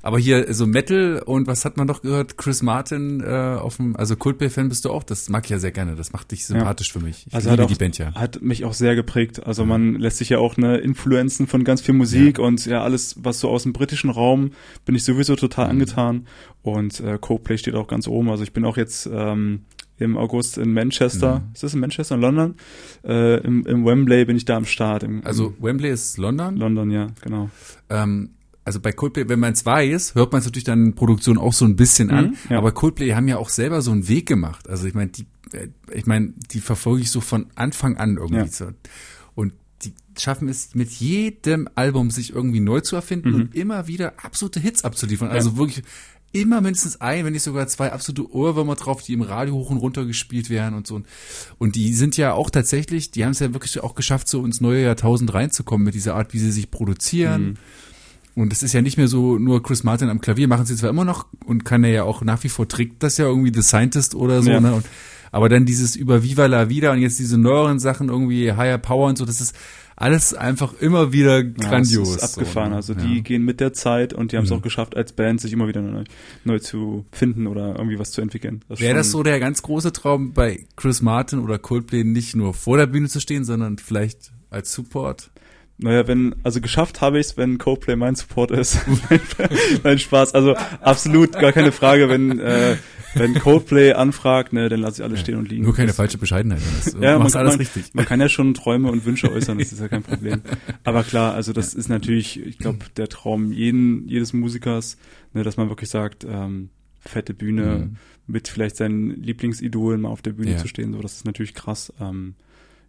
Aber hier so Metal und was hat man doch gehört? Chris Martin äh, auf dem, also Coldplay-Fan bist du auch. Das mag ich ja sehr gerne. Das macht dich sympathisch für mich. Ich Also liebe hat auch, die Band ja. hat mich auch sehr geprägt. Also man lässt sich ja auch ne Influenzen von ganz viel Musik und ja alles, was so aus dem britischen Raum, bin ich sowieso Mhm. total angetan. Und äh, Coldplay steht auch ganz oben. Also ich bin auch jetzt ähm, im August in Manchester. Mhm. Ist das in Manchester, in London? Äh, im, Im Wembley bin ich da am Start. Im, Also Wembley ist London. im London, ja, genau. Ähm, also bei Coldplay, wenn man es weiß, hört man es natürlich dann in Produktion auch so ein bisschen an. Mhm, ja. Aber Coldplay haben ja auch selber so einen Weg gemacht. Also ich meine, die, äh, ich meine, die verfolge ich so von Anfang an irgendwie Ja. so. Und die schaffen es mit jedem Album sich irgendwie neu zu erfinden Mhm. und immer wieder absolute Hits abzuliefern. Also wirklich immer mindestens ein, wenn nicht sogar zwei absolute Ohrwürmer drauf, die im Radio hoch und runter gespielt werden und so. Und die sind ja auch tatsächlich, die haben es ja wirklich auch geschafft, so ins neue Jahrtausend reinzukommen mit dieser Art, wie sie sich produzieren. Mhm. Und es ist ja nicht mehr so nur Chris Martin am Klavier, machen sie zwar immer noch und kann er ja auch nach wie vor trägt das ja irgendwie The Scientist oder so, Ja. ne? Und, aber dann dieses über Viva la Vida und jetzt diese neueren Sachen irgendwie Higher Power und so, das ist alles einfach immer wieder Ja, grandios. es ist abgefahren. so, ne? also Ja. die gehen mit der Zeit und die haben es Mhm. auch geschafft, als Band sich immer wieder neu, neu zu finden oder irgendwie was zu entwickeln. Wäre das so der ganz große Traum, bei Chris Martin oder Coldplay nicht nur vor der Bühne zu stehen, sondern vielleicht als Support? Naja, wenn, also geschafft habe ich es, wenn Coldplay mein Support ist. Nein, Spaß. Also absolut gar keine Frage, wenn, äh, wenn Coldplay anfragt, ne, dann lasse ich alles stehen und liegen. Nur keine falsche Bescheidenheit. Das, Ja, man, alles man, richtig. man kann ja schon Träume und Wünsche äußern, das ist ja kein Problem. Aber klar, also das ist natürlich, ich glaube, der Traum jeden, jedes Musikers, ne, dass man wirklich sagt, ähm, fette Bühne Mhm. mit vielleicht seinen Lieblingsidolen mal auf der Bühne Ja. zu stehen, so das ist natürlich krass. Ähm,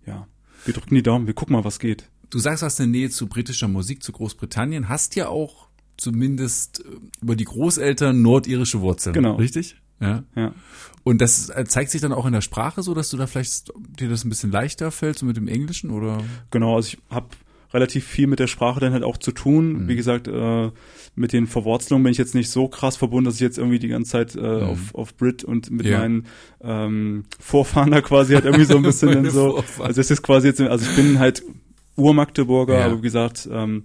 ja, wir drücken die Daumen, wir gucken mal, was geht. Du sagst, du hast eine Nähe zu britischer Musik, zu Großbritannien, hast ja auch zumindest äh, über die Großeltern nordirische Wurzeln. Genau. Richtig? Ja. Ja. Und das äh, zeigt sich dann auch in der Sprache so, dass du da vielleicht dir das ein bisschen leichter fällt, so mit dem Englischen oder? Genau, also ich habe relativ viel mit der Sprache dann halt auch zu tun. Mhm. Wie gesagt, äh, mit den Verwurzelungen bin ich jetzt nicht so krass verbunden, dass ich jetzt irgendwie die ganze Zeit äh, auf, auf Brit und mit Mhm. Ja. meinen ähm, Vorfahren da quasi halt irgendwie so ein bisschen dann so. Vorfahren. Also es ist quasi jetzt, also ich bin halt Ur-Magdeburger, Ja. aber wie gesagt, ähm,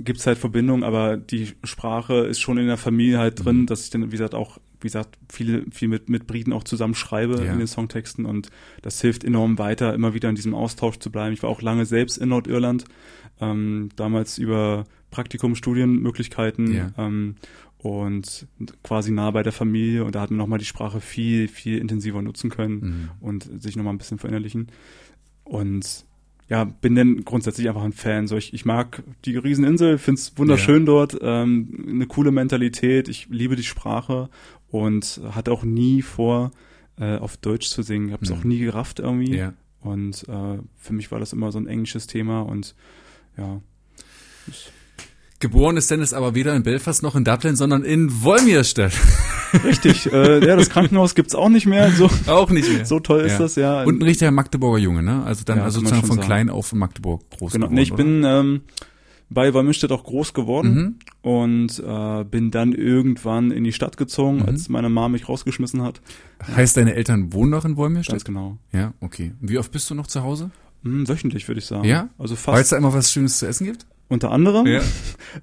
gibt's halt Verbindungen, aber die Sprache ist schon in der Familie halt drin, Mhm. dass ich dann, wie gesagt, auch, wie gesagt, viel, viel mit, mit Briten auch zusammen schreibe Ja. in den Songtexten und das hilft enorm weiter, immer wieder in diesem Austausch zu bleiben. Ich war auch lange selbst in Nordirland, ähm, damals über Praktikum, Studienmöglichkeiten Ja. ähm, und quasi nah bei der Familie und da hat man nochmal die Sprache viel, viel intensiver nutzen können Mhm. und sich nochmal ein bisschen verinnerlichen. Und ja, bin dann grundsätzlich einfach ein Fan. So, ich, ich mag die Rieseninsel, find's wunderschön dort, ähm, eine coole Mentalität, ich liebe die Sprache und hatte auch nie vor, äh, auf Deutsch zu singen. Habe es Mhm. auch nie gerafft irgendwie. Ja. Und äh, für mich war das immer so ein englisches Thema und ja. Geboren ist Dennis aber weder in Belfast noch in Dublin, sondern in Wolmirstedt. Richtig, äh, ja, das Krankenhaus gibt's auch nicht mehr. So, auch nicht mehr. so toll ist Ja. das, ja. Und ein richtiger Magdeburger Junge, ne? Also dann Ja, also sozusagen von sagen. klein auf in Magdeburg groß Genau, geworden. nee, ich oder? bin ähm, bei Wolmirstedt auch groß geworden Mhm. und äh, bin dann irgendwann in die Stadt gezogen, Mhm. als meine Mama mich rausgeschmissen hat. Heißt deine Eltern wohnen noch in Wolmirstedt? Ganz genau. Ja, okay. Wie oft bist du noch zu Hause? Hm, wöchentlich würde ich sagen. Ja? Also Weil es fast da immer was Schönes zu essen gibt? Unter anderem. Ja.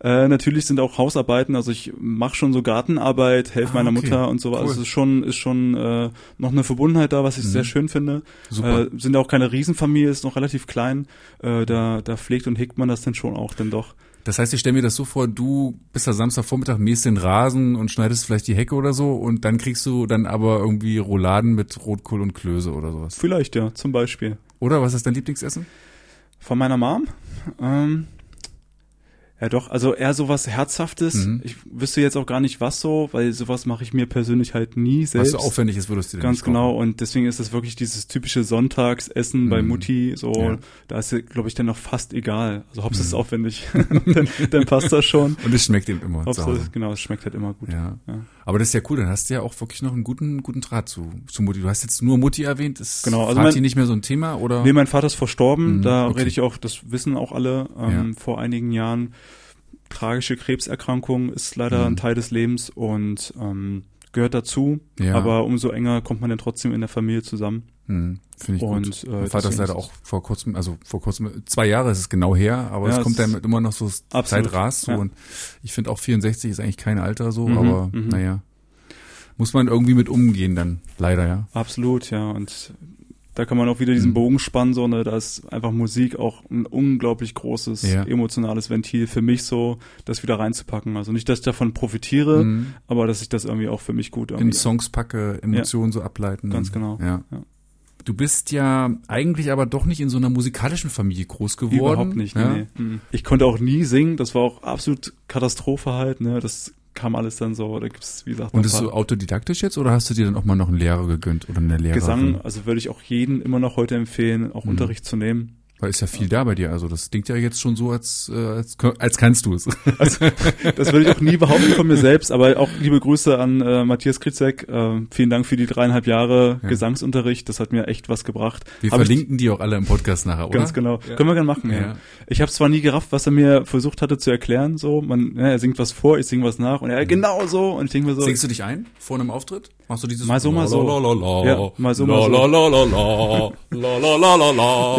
Äh, natürlich sind auch Hausarbeiten, also ich mache schon so Gartenarbeit, helfe Ah, meiner okay. Mutter und so. Cool. Also es ist schon, ist schon äh, noch eine Verbundenheit da, was ich Mhm. sehr schön finde. Super. Äh, sind auch keine Riesenfamilie, ist noch relativ klein. Äh, da, da pflegt und hegt man das dann schon auch dann doch. Das heißt, ich stelle mir das so vor, du bist da Samstagvormittag, mähst den Rasen und schneidest vielleicht die Hecke oder so und dann kriegst du dann aber irgendwie Rouladen mit Rotkohl und Klöße oder sowas. Vielleicht ja, zum Beispiel. Oder was ist dein Lieblingsessen? Von meiner Mom? Ähm, ja doch, also eher sowas Herzhaftes. Mhm. Ich wüsste jetzt auch gar nicht was so, weil sowas mache ich mir persönlich halt nie Was selbst. so aufwendig ist, würdest du dir Ganz genau und deswegen ist es wirklich dieses typische Sonntagsessen bei Mhm. Mutti, so, Ja. da ist glaube ich dann noch fast egal. Also Hauptsache es ist Mhm. aufwendig, dann, dann passt das schon. Und es schmeckt eben immer zu Hauptsache, genau, es schmeckt halt immer gut. Ja. Ja. Aber das ist ja cool, dann hast du ja auch wirklich noch einen guten, guten Draht zu, zu Mutti. Du hast jetzt nur Mutti erwähnt, ist Genau, also Vati mein- nicht mehr so ein Thema oder? Nee, mein Vater ist verstorben, Mhm, da okay. rede ich auch, das wissen auch alle, ähm, vor einigen Jahren. Tragische Krebserkrankung ist leider Mhm. ein Teil des Lebens und ähm, gehört dazu, Ja. aber umso enger kommt man dann trotzdem in der Familie zusammen. Hm, Finde ich Und, gut. äh, ist deswegen leider auch vor kurzem, also vor kurzem, zwei Jahre ist es genau her, aber Ja, es kommt dann immer noch so Absolut, Zeit rast so ja. und ich finde auch 64 ist eigentlich kein Alter so, Mhm, aber mhm. naja. Muss man irgendwie mit umgehen dann, leider, ja. Absolut, ja. Und da kann man auch wieder diesen Mhm. Bogen spannen, so, ne, da ist einfach Musik auch ein unglaublich großes Ja. emotionales Ventil für mich so, das wieder reinzupacken. Also nicht, dass ich davon profitiere, Mhm. aber dass ich das irgendwie auch für mich gut In. Songs packe, Emotionen so ableiten. Ganz genau. Ja. Ja. Du bist ja eigentlich aber doch nicht in so einer musikalischen Familie groß geworden. Überhaupt nicht, ja? nee, nee. Mhm. Ich konnte auch nie singen, das war auch absolut Katastrophe halt, ne, das kam alles dann so, da gibt's, wie gesagt, Und noch ist ein so paar- autodidaktisch jetzt oder hast du dir dann auch mal noch einen Lehrer gegönnt oder eine Lehrerin? Gesang, also würde ich auch jeden immer noch heute empfehlen, auch Mhm. Unterricht zu nehmen. Weil ist ja viel da bei dir. Also das klingt ja jetzt schon so, als, äh, als, als kannst du es. Also, das würde ich auch nie behaupten von mir selbst, aber auch liebe Grüße an äh, Matthias Kritzek. Äh, vielen Dank für die dreieinhalb Jahre Ja. Gesangsunterricht. Das hat mir echt was gebracht. Wir Hab ich- verlinken die auch alle im Podcast nachher, oder? Ganz genau. Können wir gerne machen, ja. Ja. Ich habe zwar nie gerafft, was er mir versucht hatte zu erklären. So, man, ja, er singt was vor, ich singe was nach und er genau so. Und ich denke mir so, Singst du dich ein vor einem Auftritt? Machst du dieses mal so, mal so. Ja, mal so, mal so.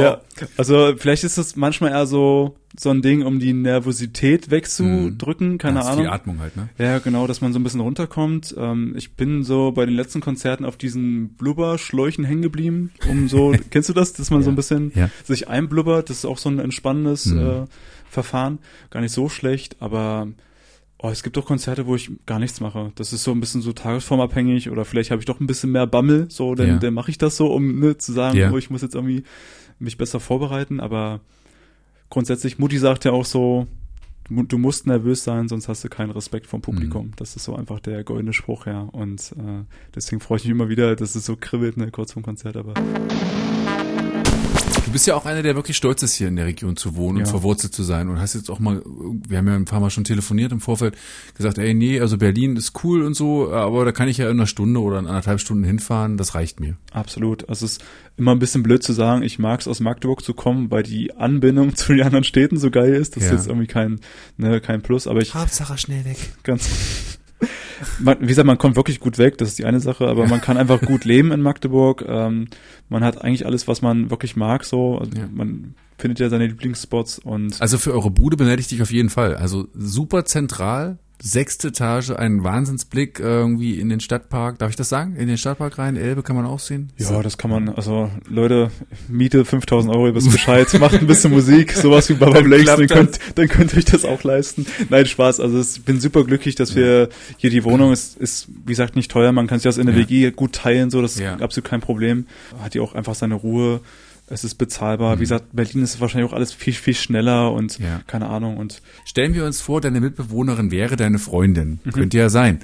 ja, also vielleicht ist das manchmal eher so so ein Ding, um die Nervosität wegzudrücken, keine das Ahnung. Die Atmung halt, ne? Ja, genau, dass man so ein bisschen runterkommt. Ähm, ich bin so bei den letzten Konzerten auf diesen Blubberschläuchen hängen geblieben, um so, kennst du das, dass man ja. so ein bisschen ja. sich einblubbert? Das ist auch so ein entspannendes mhm. äh, Verfahren. Gar nicht so schlecht, aber oh, es gibt auch Konzerte, wo ich gar nichts mache. Das ist so ein bisschen so tagesformabhängig oder vielleicht habe ich doch ein bisschen mehr Bammel, so, dann, Ja. dann mache ich das so, um ne, zu sagen, Ja. oh, ich muss jetzt irgendwie mich besser vorbereiten, aber grundsätzlich, Mutti sagt ja auch so, du musst nervös sein, sonst hast du keinen Respekt vom Publikum. Mhm. Das ist so einfach der goldene Spruch, ja. Und äh, deswegen freue ich mich immer wieder, dass es so kribbelt, ne, kurz vorm Konzert, aber Du bist ja auch einer, der wirklich stolz ist, hier in der Region zu wohnen und Ja. verwurzelt zu sein. Und hast jetzt auch mal, wir haben ja ein paar Mal schon telefoniert im Vorfeld, gesagt, ey, nee, also Berlin ist cool und so, aber da kann ich ja in einer Stunde oder in anderthalb Stunden hinfahren, das reicht mir. absolut. Also es ist immer ein bisschen blöd zu sagen, ich mag es aus Magdeburg zu kommen, weil die Anbindung zu den anderen Städten so geil ist. Das Ja. ist jetzt irgendwie kein, ne, kein Plus, aber ich Hauptsache schnell weg. ganz man, wie gesagt, man kommt wirklich gut weg, das ist die eine Sache, aber man kann einfach gut leben in Magdeburg. Ähm, man hat eigentlich alles, was man wirklich mag, so. Also Ja. Man findet ja seine Lieblingsspots und Also für eure Bude beneide ich dich auf jeden Fall. Also super zentral, sechste Etage, ein Wahnsinnsblick irgendwie in den Stadtpark. Darf ich das sagen? In den Stadtpark rein, Elbe kann man auch sehen. Ja, das kann man, also Leute, Miete 5000 Euro, ihr wisst Bescheid, macht ein bisschen Musik, sowas wie Baba Blakes, dann könnt, dann könnt ihr euch das auch leisten. Nein, Spaß, also ich bin super glücklich, dass wir, hier die Wohnung ist, ist, wie gesagt, nicht teuer, man kann sich das in der Ja. WG gut teilen, so, das ist Ja. absolut kein Problem. Hat die auch einfach seine Ruhe, es ist bezahlbar, wie gesagt, Berlin ist wahrscheinlich auch alles viel, viel schneller und Mhm. Ja. keine Ahnung und Stellen wir uns vor, deine Mitbewohnerin wäre deine Freundin. Mhm. Könnte ja sein.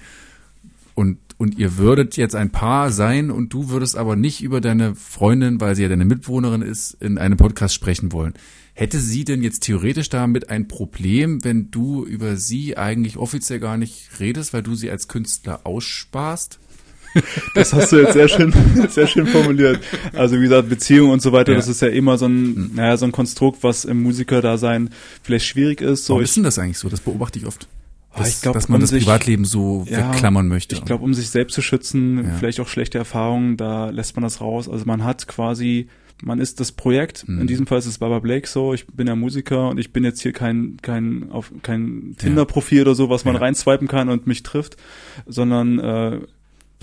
Und, und ihr würdet jetzt ein Paar sein und du würdest aber nicht über deine Freundin, weil sie ja deine Mitbewohnerin ist, in einem Podcast sprechen wollen. Hätte sie denn jetzt theoretisch damit ein Problem, wenn du über sie eigentlich offiziell gar nicht redest, weil du sie als Künstler aussparst? Das hast du jetzt sehr schön, sehr schön formuliert. Also wie gesagt, Beziehung und so weiter, Ja. das ist ja immer so ein, naja, so ein Konstrukt, was im Musikerdasein vielleicht schwierig ist. So, Warum ist denn das eigentlich so? Das beobachte ich oft. Ah, Dass, ich glaub, dass man um das sich- Privatleben so Ja, wegklammern möchte. ich glaube, um sich selbst zu schützen, Ja. vielleicht auch schlechte Erfahrungen, da lässt man das raus. Also man hat quasi, man ist das Projekt. Mhm. In diesem Fall ist es Baba Blake so. Ich bin ja Musiker und ich bin jetzt hier kein kein auf kein Tinder-Profil oder so, was man Ja. reinswipen kann und mich trifft, sondern äh,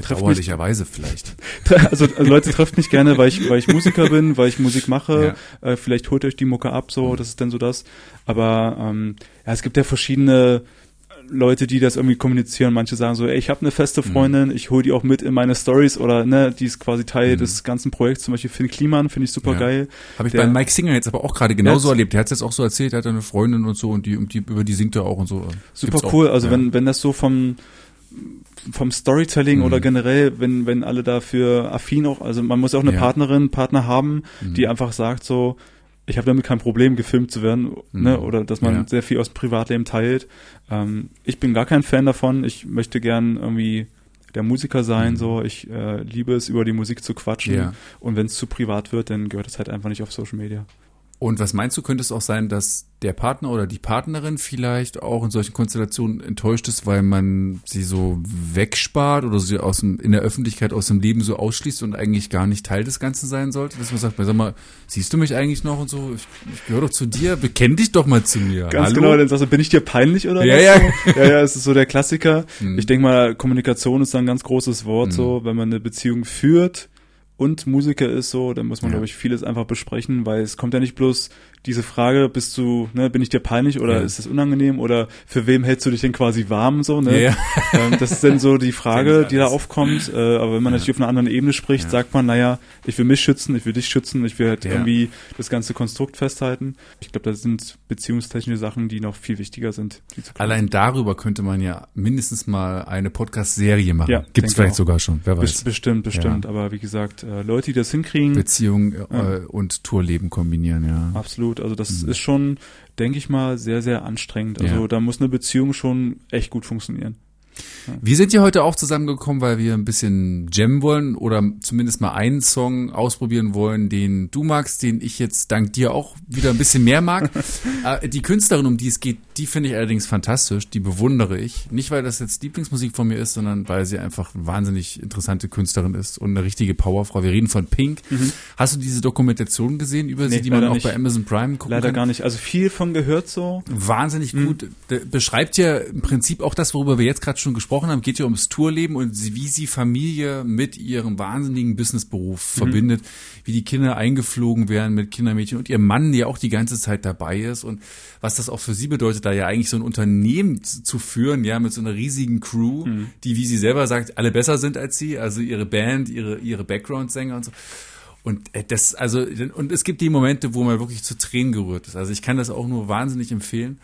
trifft mich vielleicht. also, also Leute trefft mich gerne, weil ich, weil ich Musiker bin, weil ich Musik mache. Äh, vielleicht holt euch die Mucke ab, so, das ist dann so das. Aber ähm, ja, es gibt ja verschiedene Leute, die das irgendwie kommunizieren. Manche sagen so, ey, ich habe eine feste Mhm. Freundin, ich hole die auch mit in meine Stories oder ne, die ist quasi Teil des ganzen Projekts. Zum Beispiel Finn Kliman finde ich super Mhm. Ja. geil. Habe ich bei Mike Singer jetzt aber auch gerade genauso Ja, erlebt. Der hat es jetzt auch so erzählt, er hat eine Freundin und so und die, und die über die singt er auch und so. Super Gibt's auch. cool. Also ja. wenn, wenn das so vom vom Storytelling Mhm. oder generell, wenn, wenn alle dafür affin auch, also man muss ja auch eine Ja. Partnerin, Partner haben, Mhm. die einfach sagt so, ich habe damit kein Problem, gefilmt zu werden, ne, Mhm. oder dass man Ja. sehr viel aus dem Privatleben teilt. Ähm, ich bin gar kein Fan davon. Ich möchte gern irgendwie der Musiker sein, Mhm. so. Ich äh, liebe es, über die Musik zu quatschen. Ja. Und wenn es zu privat wird, dann gehört es halt einfach nicht auf Social Media. Und was meinst du, könnte es auch sein, dass der Partner oder die Partnerin vielleicht auch in solchen Konstellationen enttäuscht ist, weil man sie so wegspart oder sie aus dem, in der Öffentlichkeit aus dem Leben so ausschließt und eigentlich gar nicht Teil des Ganzen sein sollte? Dass man sagt, sag mal, siehst du mich eigentlich noch und so? Ich, ich gehöre doch zu dir, bekenn dich doch mal zu mir. Ganz Hallo? genau, dann sagst du, bin ich dir peinlich oder Ja, was? ja. ja, ja, es ist so der Klassiker. Hm. Ich denke mal, Kommunikation ist da ein ganz großes Wort, so, wenn man eine Beziehung führt und Musiker ist so, dann muss man, Ja. glaube ich, vieles einfach besprechen, weil es kommt ja nicht bloß diese Frage, bist du, ne, bin ich dir peinlich oder Ja. ist es unangenehm oder für wem hältst du dich denn quasi warm, so, ne? Ja. Ähm, das ist dann so die Frage, die da aufkommt, äh, aber wenn man natürlich auf einer anderen Ebene spricht, Ja. sagt man, naja, ich will mich schützen, ich will dich schützen, ich will halt Ja. irgendwie das ganze Konstrukt festhalten. Ich glaube, das sind beziehungstechnische Sachen, die noch viel wichtiger sind. Allein darüber könnte man ja mindestens mal eine Podcast-Serie machen. Ja, Gibt's denke vielleicht auch. sogar schon, wer weiß. Best- Bestimmt, bestimmt. Aber wie gesagt, äh, Leute, die das hinkriegen, Beziehung äh, und Tourleben kombinieren, ja. absolut. Also das ist schon, denke ich mal, sehr, sehr anstrengend. Also Mhm. Ja. da muss eine Beziehung schon echt gut funktionieren. Wir sind ja heute auch zusammengekommen, weil wir ein bisschen jammen wollen oder zumindest mal einen Song ausprobieren wollen, den du magst, den ich jetzt dank dir auch wieder ein bisschen mehr mag. Äh, die Künstlerin, um die es geht, die finde ich allerdings fantastisch, die bewundere ich. Nicht, weil das jetzt Lieblingsmusik von mir ist, sondern weil sie einfach eine wahnsinnig interessante Künstlerin ist und eine richtige Powerfrau. Wir reden von Pink. Hast du diese Dokumentation gesehen über sie, Nee, die man leider auch nicht. bei Amazon Prime gucken Leider kann? gar nicht. Also viel von gehört so. wahnsinnig Mhm. gut. Beschreibt ja im Prinzip auch das, worüber wir jetzt gerade schon gesprochen haben. Geht ja ums Tourleben und wie sie Familie mit ihrem wahnsinnigen Businessberuf Mhm. verbindet, wie die Kinder eingeflogen werden mit Kindermädchen und ihr Mann, der auch die ganze Zeit dabei ist und was das auch für sie bedeutet, da ja eigentlich so ein Unternehmen zu führen, ja, mit so einer riesigen Crew, Mhm. die, wie sie selber sagt, alle besser sind als sie, also ihre Band, ihre, ihre Background-Sänger und so. Und äh, das, also, und es gibt die Momente, wo man wirklich zu Tränen gerührt ist. Also ich kann das auch nur wahnsinnig empfehlen.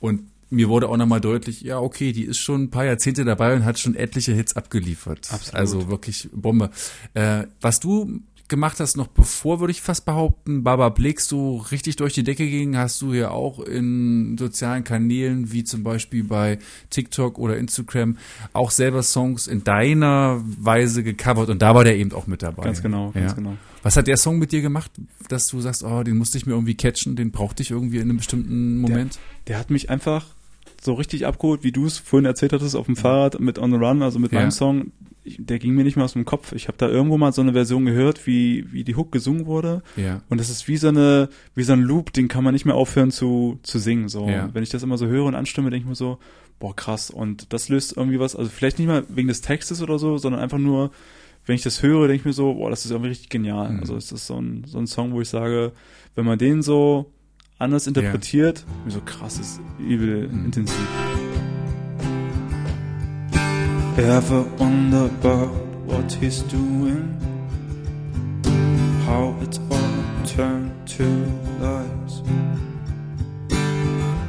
Und mir wurde auch nochmal deutlich, ja, okay, die ist schon ein paar Jahrzehnte dabei und hat schon etliche Hits abgeliefert. Absolut. Also wirklich Bombe. Äh, was du gemacht hast, noch bevor, würde ich fast behaupten, Baba Blix so richtig durch die Decke ging, hast du ja auch in sozialen Kanälen, wie zum Beispiel bei TikTok oder Instagram, auch selber Songs in deiner Weise gecovert und da war der eben auch mit dabei. Ganz genau, ganz Ja. genau. Was hat der Song mit dir gemacht, dass du sagst, oh, den musste ich mir irgendwie catchen, den brauchte ich irgendwie in einem bestimmten Moment? Der hat mich einfach so richtig abgeholt, wie du es vorhin erzählt hattest, auf dem Fahrrad mit On the Run, also mit Ja. meinem Song. Ich, der ging mir nicht mehr aus dem Kopf. Ich habe da irgendwo mal so eine Version gehört, wie, wie die Hook gesungen wurde. Ja. Und das ist wie so eine, wie so ein Loop, den kann man nicht mehr aufhören zu, zu singen. So, Ja. wenn ich das immer so höre und anstimme, denke ich mir so, boah, krass. Und das löst irgendwie was, also vielleicht nicht mal wegen des Textes oder so, sondern einfach nur, wenn ich das höre, denke ich mir so, boah, das ist irgendwie richtig genial. Mhm. Also es ist so ein, so ein Song, wo ich sage, wenn man den so anders interpretiert, wie so krass ist, übel Mhm. intensiv. Ever wonder about what he's doing? How it all turned to lies.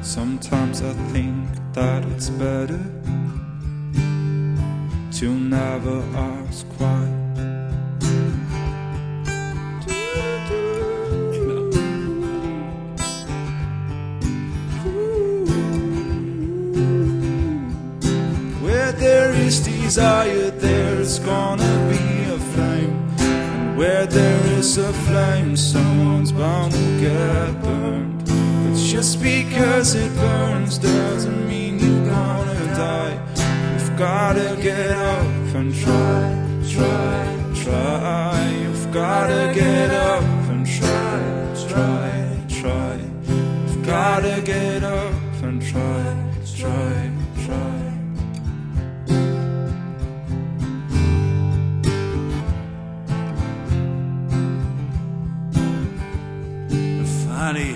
Sometimes I think that it's better to never ask why. Desire, there's gonna be a flame. And where there is a flame, someone's bound to get burned. But just because it burns doesn't mean you're gonna die. You've gotta get up and try, try, try. You've gotta get up and try, try, try. You've gotta get up and try, try, try.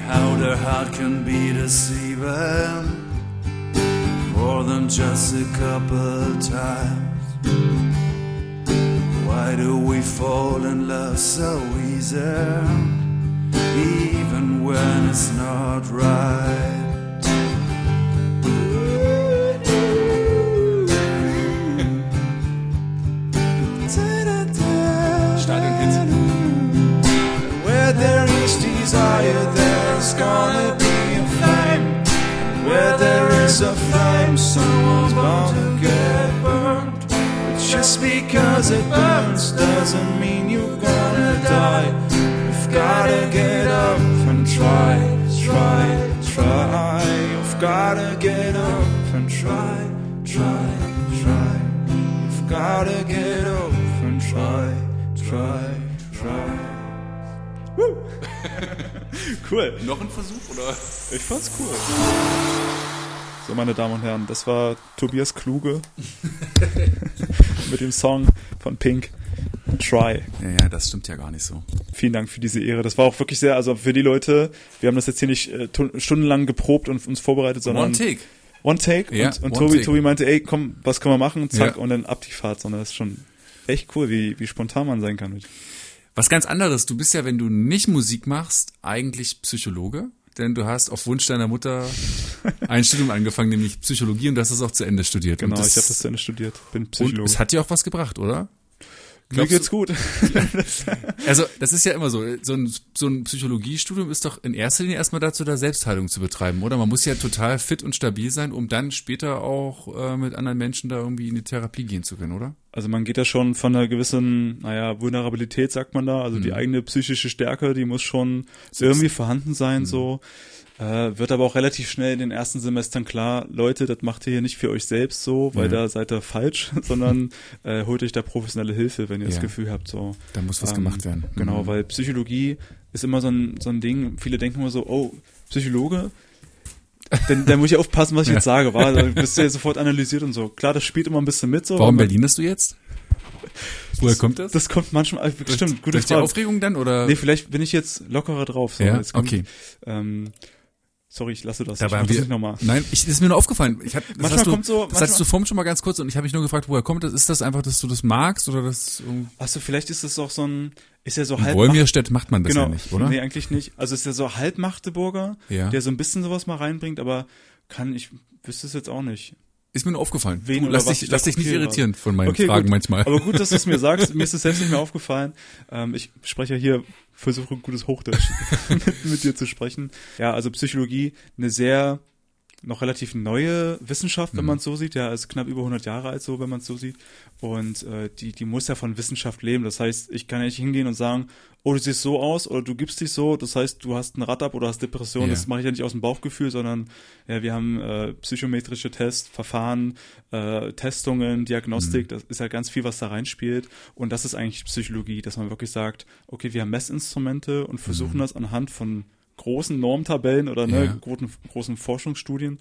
How their heart can be deceiving more than just a couple times. Why do we fall in love so easy, even when it's not right? A flame, someone's bound to get burned. But just because it burns doesn't mean you're gonna die. You've gotta get up and try. gotta get up and try, try, try. You've gotta get up and try, try, try. Woo. cool. Noch ein Versuch, oder? Ich fand's cool. So, meine Damen und Herren, das war Tobias Kluge mit dem Song von Pink, Try. Ja, ja, das stimmt ja gar nicht so. Vielen Dank für diese Ehre. Das war auch wirklich sehr, also für die Leute, wir haben das jetzt hier nicht äh, tu- stundenlang geprobt und uns vorbereitet, sondern One Take. One Take. Ja, und und Tobi. Tobi meinte, ey, komm, was können wir machen? Zack, Ja. und dann ab die Fahrt. Sondern das ist schon echt cool, wie, wie spontan man sein kann. Mit. Was ganz anderes. Du bist ja, wenn du nicht Musik machst, eigentlich Psychologe. Denn du hast auf Wunsch deiner Mutter ein Studium angefangen, nämlich Psychologie, und du hast es auch zu Ende studiert. Genau, und ich habe das zu Ende studiert. Bin Und Psychologe. es hat dir auch was gebracht, oder? Mir glaubst geht's gut. Also, das ist ja immer so. So ein, so ein Psychologiestudium ist doch in erster Linie erstmal dazu, da Selbstheilung zu betreiben, oder? Man muss ja total fit und stabil sein, um dann später auch äh, mit anderen Menschen da irgendwie in die Therapie gehen zu können, oder? Also man geht ja schon von einer gewissen, naja, Vulnerabilität, sagt man da. Also Mhm. die eigene psychische Stärke, die muss schon irgendwie vorhanden sein, Mhm. so. Äh, wird aber auch relativ schnell in den ersten Semestern klar, Leute, das macht ihr hier nicht für euch selbst so, weil Ja. da seid ihr falsch, sondern äh, holt euch da professionelle Hilfe, wenn ihr das Ja. Gefühl habt, so. Da muss was Ähm, gemacht werden. Genau, Mhm. weil Psychologie ist immer so ein, so ein Ding, viele denken immer so, oh, Psychologe, dann, dann muss ich aufpassen, was ich Ja. jetzt sage, weil dann bist du ja sofort analysiert und so. Klar, das spielt immer ein bisschen mit so. Warum Berlinest du jetzt? Woher kommt das? Das kommt manchmal, äh, stimmt, gute Durch die Frage. Aufregung dann, oder? Nee, vielleicht bin ich jetzt lockerer drauf. So. Ja, jetzt kommt, okay. Ähm, sorry, ich lasse das. Dabei ich das wir, nicht nochmal. nein, ich, das ist mir nur aufgefallen. Ich hab, das Manchmal hast du, kommt so- das hattest du vorhin schon mal ganz kurz und ich habe mich nur gefragt, woher kommt das? Ist das einfach, dass du das magst oder das um, Achso, vielleicht ist es auch so ein, ist ja so halb. Wolmirstedt macht man das genau, ja nicht, oder? Nee, eigentlich nicht. Also ist ja so halb Magdeburger, Ja. der so ein bisschen sowas mal reinbringt, aber kann, ich wüsste es jetzt auch nicht. Ist mir nur aufgefallen. Wen du, lass dich, ich lass dich nicht irritieren von meinen Okay, Fragen gut. manchmal. Aber gut, dass du es mir sagst. Mir ist es selbst nicht mehr aufgefallen. Ähm, ich spreche ja hier, versuche gutes Hochdeutsch mit, mit dir zu sprechen. Ja, also Psychologie, eine sehr noch relativ neue Wissenschaft, wenn Mhm. man es so sieht. Ja, ist knapp über 100 Jahre alt so, wenn man es so sieht. Und äh, die, die muss ja von Wissenschaft leben. Das heißt, ich kann ja nicht hingehen und sagen, oh, du siehst so aus oder du gibst dich so. Das heißt, du hast ein Rad ab oder hast Depression. Ja. Das mache ich ja nicht aus dem Bauchgefühl, sondern ja, wir haben äh, psychometrische Tests, Verfahren, äh, Testungen, Diagnostik. Das ist ja ganz viel, was da reinspielt. Und das ist eigentlich Psychologie, dass man wirklich sagt, okay, wir haben Messinstrumente und versuchen das anhand von großen Normtabellen oder ne, Ja. großen, großen Forschungsstudien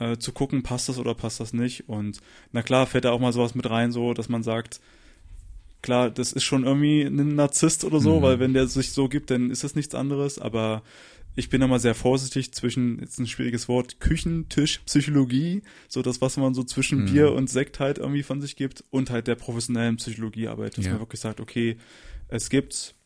äh, zu gucken, passt das oder passt das nicht. Und na klar, fällt da auch mal sowas mit rein, so, dass man sagt, klar, das ist schon irgendwie ein Narzisst oder so, Mhm. weil wenn der sich so gibt, dann ist das nichts anderes, aber ich bin da mal sehr vorsichtig zwischen, jetzt ein schwieriges Wort, Küchentisch, Psychologie, so das, was man so zwischen Mhm. Bier und Sekt halt irgendwie von sich gibt und halt der professionellen Psychologiearbeit, dass Ja. man wirklich sagt, okay, es gibt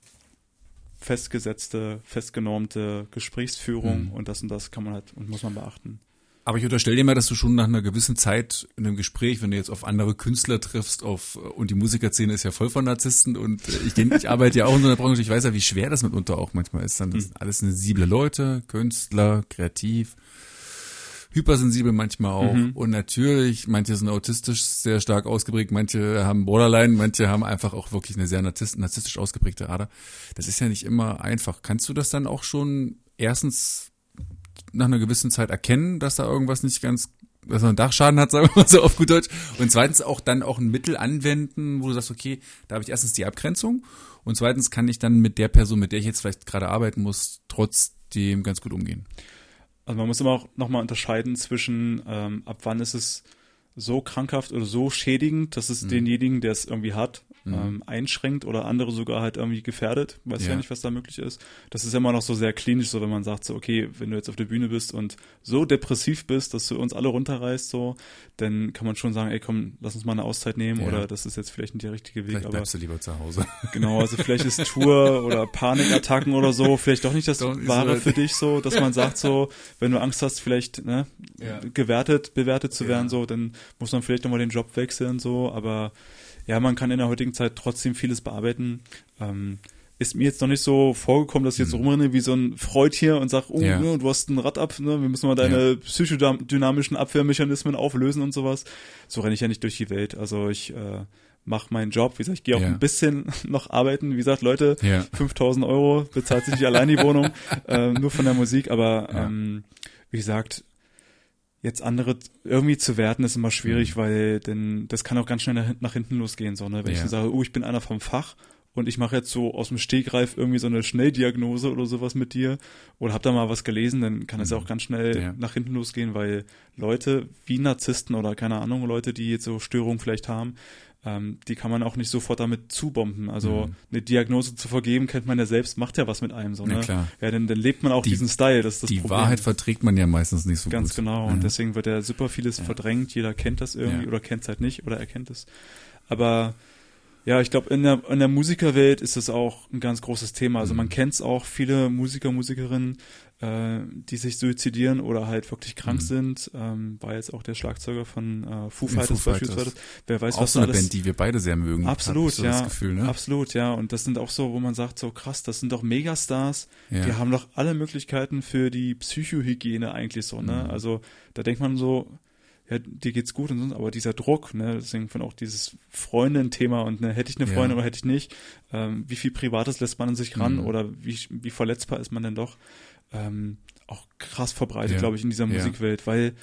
festgesetzte, festgenormte Gesprächsführung Mhm. und das und das kann man halt und muss man beachten. Aber ich unterstelle dir mal, dass du schon nach einer gewissen Zeit in einem Gespräch, wenn du jetzt auf andere Künstler triffst, auf und die Musikerszene ist ja voll von Narzissten und äh, ich, kenn- ich arbeite ja auch in so einer Branche, ich weiß ja, wie schwer das mitunter auch manchmal ist. Dann das sind alles sensible Leute, Künstler, kreativ, hypersensibel manchmal auch Mhm. und natürlich, manche sind autistisch sehr stark ausgeprägt, manche haben Borderline, manche haben einfach auch wirklich eine sehr narzisst, narzisstisch ausgeprägte Ader. Das ist ja nicht immer einfach. Kannst du das dann auch schon erstens nach einer gewissen Zeit erkennen, dass da irgendwas nicht ganz, dass man einen Dachschaden hat, sagen wir mal so auf gut Deutsch. Und zweitens auch dann auch ein Mittel anwenden, wo du sagst, okay, da habe ich erstens die Abgrenzung und zweitens kann ich dann mit der Person, mit der ich jetzt vielleicht gerade arbeiten muss, trotzdem ganz gut umgehen. Also man muss immer auch nochmal unterscheiden zwischen, ähm, ab wann ist es so krankhaft oder so schädigend, dass Mhm. es denjenigen, der es irgendwie hat, ähm, einschränkt oder andere sogar halt irgendwie gefährdet. Weiß ja. Ja. nicht, was da möglich ist. Das ist immer noch so sehr klinisch, so wenn man sagt, so, okay, wenn du jetzt auf der Bühne bist und so depressiv bist, dass du uns alle runterreißt, so, dann kann man schon sagen, ey, komm, lass uns mal eine Auszeit nehmen Ja. oder das ist jetzt vielleicht nicht der richtige Weg. Vielleicht aber bleibst du lieber zu Hause. Genau, also vielleicht ist Tour oder Panikattacken oder so vielleicht doch nicht das so Wahre weit. für dich so, dass man sagt so, wenn du Angst hast, vielleicht ne, Ja. gewertet, bewertet zu werden so, dann muss man vielleicht nochmal den Job wechseln so, aber ja, man kann in der heutigen Zeit trotzdem vieles bearbeiten. Ähm, ist mir jetzt noch nicht so vorgekommen, dass ich jetzt rumrenne wie so ein Freud hier und sag, oh, Mhm. Ja. ne, du hast ein Rad ab, ne, wir müssen mal deine psychodynamischen Abwehrmechanismen auflösen und sowas. So renne ich ja nicht durch die Welt. Also ich äh, mache meinen Job. Wie gesagt, ich gehe auch Ja. ein bisschen noch arbeiten. Wie gesagt, Leute, Ja. 5000 Euro bezahlt sich nicht allein die Wohnung, äh, nur von der Musik. Aber Ja. ähm, wie gesagt, jetzt andere irgendwie zu werten ist immer Mhm. schwierig, weil denn das kann auch ganz schnell nach, hin- nach hinten losgehen, so, ne? Wenn ich Ja. dann sage, oh, ich bin einer vom Fach und ich mache jetzt so aus dem Stegreif irgendwie so eine Schnelldiagnose oder sowas mit dir oder hab da mal was gelesen, dann kann es ja auch ganz schnell Mhm. Ja. nach hinten losgehen, weil Leute wie Narzissten oder keine Ahnung, Leute, die jetzt so Störungen vielleicht haben, ähm, die kann man auch nicht sofort damit zubomben. Also Mhm. eine Diagnose zu vergeben, kennt man ja selbst, macht ja was mit einem so, Ja, ne? klar. Ja, dann, dann lebt man auch Die- diesen Style, das ist das die Problem. Wahrheit verträgt man ja meistens nicht so Ganz gut. genau. Ja. Und deswegen wird ja super vieles verdrängt. Jeder kennt das irgendwie Ja. oder kennt es halt nicht oder erkennt es. Aber ja, ich glaube, in der, in der Musikerwelt ist es auch ein ganz großes Thema. Also Mhm. man kennt es auch, viele Musiker, Musikerinnen, äh, die sich suizidieren oder halt wirklich krank Mhm. sind. Ähm, war jetzt auch der Schlagzeuger von äh, Foo Fighters beispielsweise. Wer weiß, auch was so eine alles Band, die wir beide sehr mögen. Absolut, so ja. Das Gefühl, ne? Absolut, ja. Und das sind auch so, wo man sagt, so krass, das sind doch Megastars. Ja. Die haben doch alle Möglichkeiten für die Psychohygiene eigentlich so, ne? Mhm. Also da denkt man so, ja, dir geht's gut und so, aber dieser Druck, ne, deswegen von auch dieses Freundin-Thema und ne, hätte ich eine Ja. Freundin oder hätte ich nicht, ähm, wie viel Privates lässt man an sich ran Mhm. oder wie, wie verletzbar ist man denn doch? Ähm, auch krass verbreitet, Ja. glaube ich, in dieser Ja. Musikwelt, weil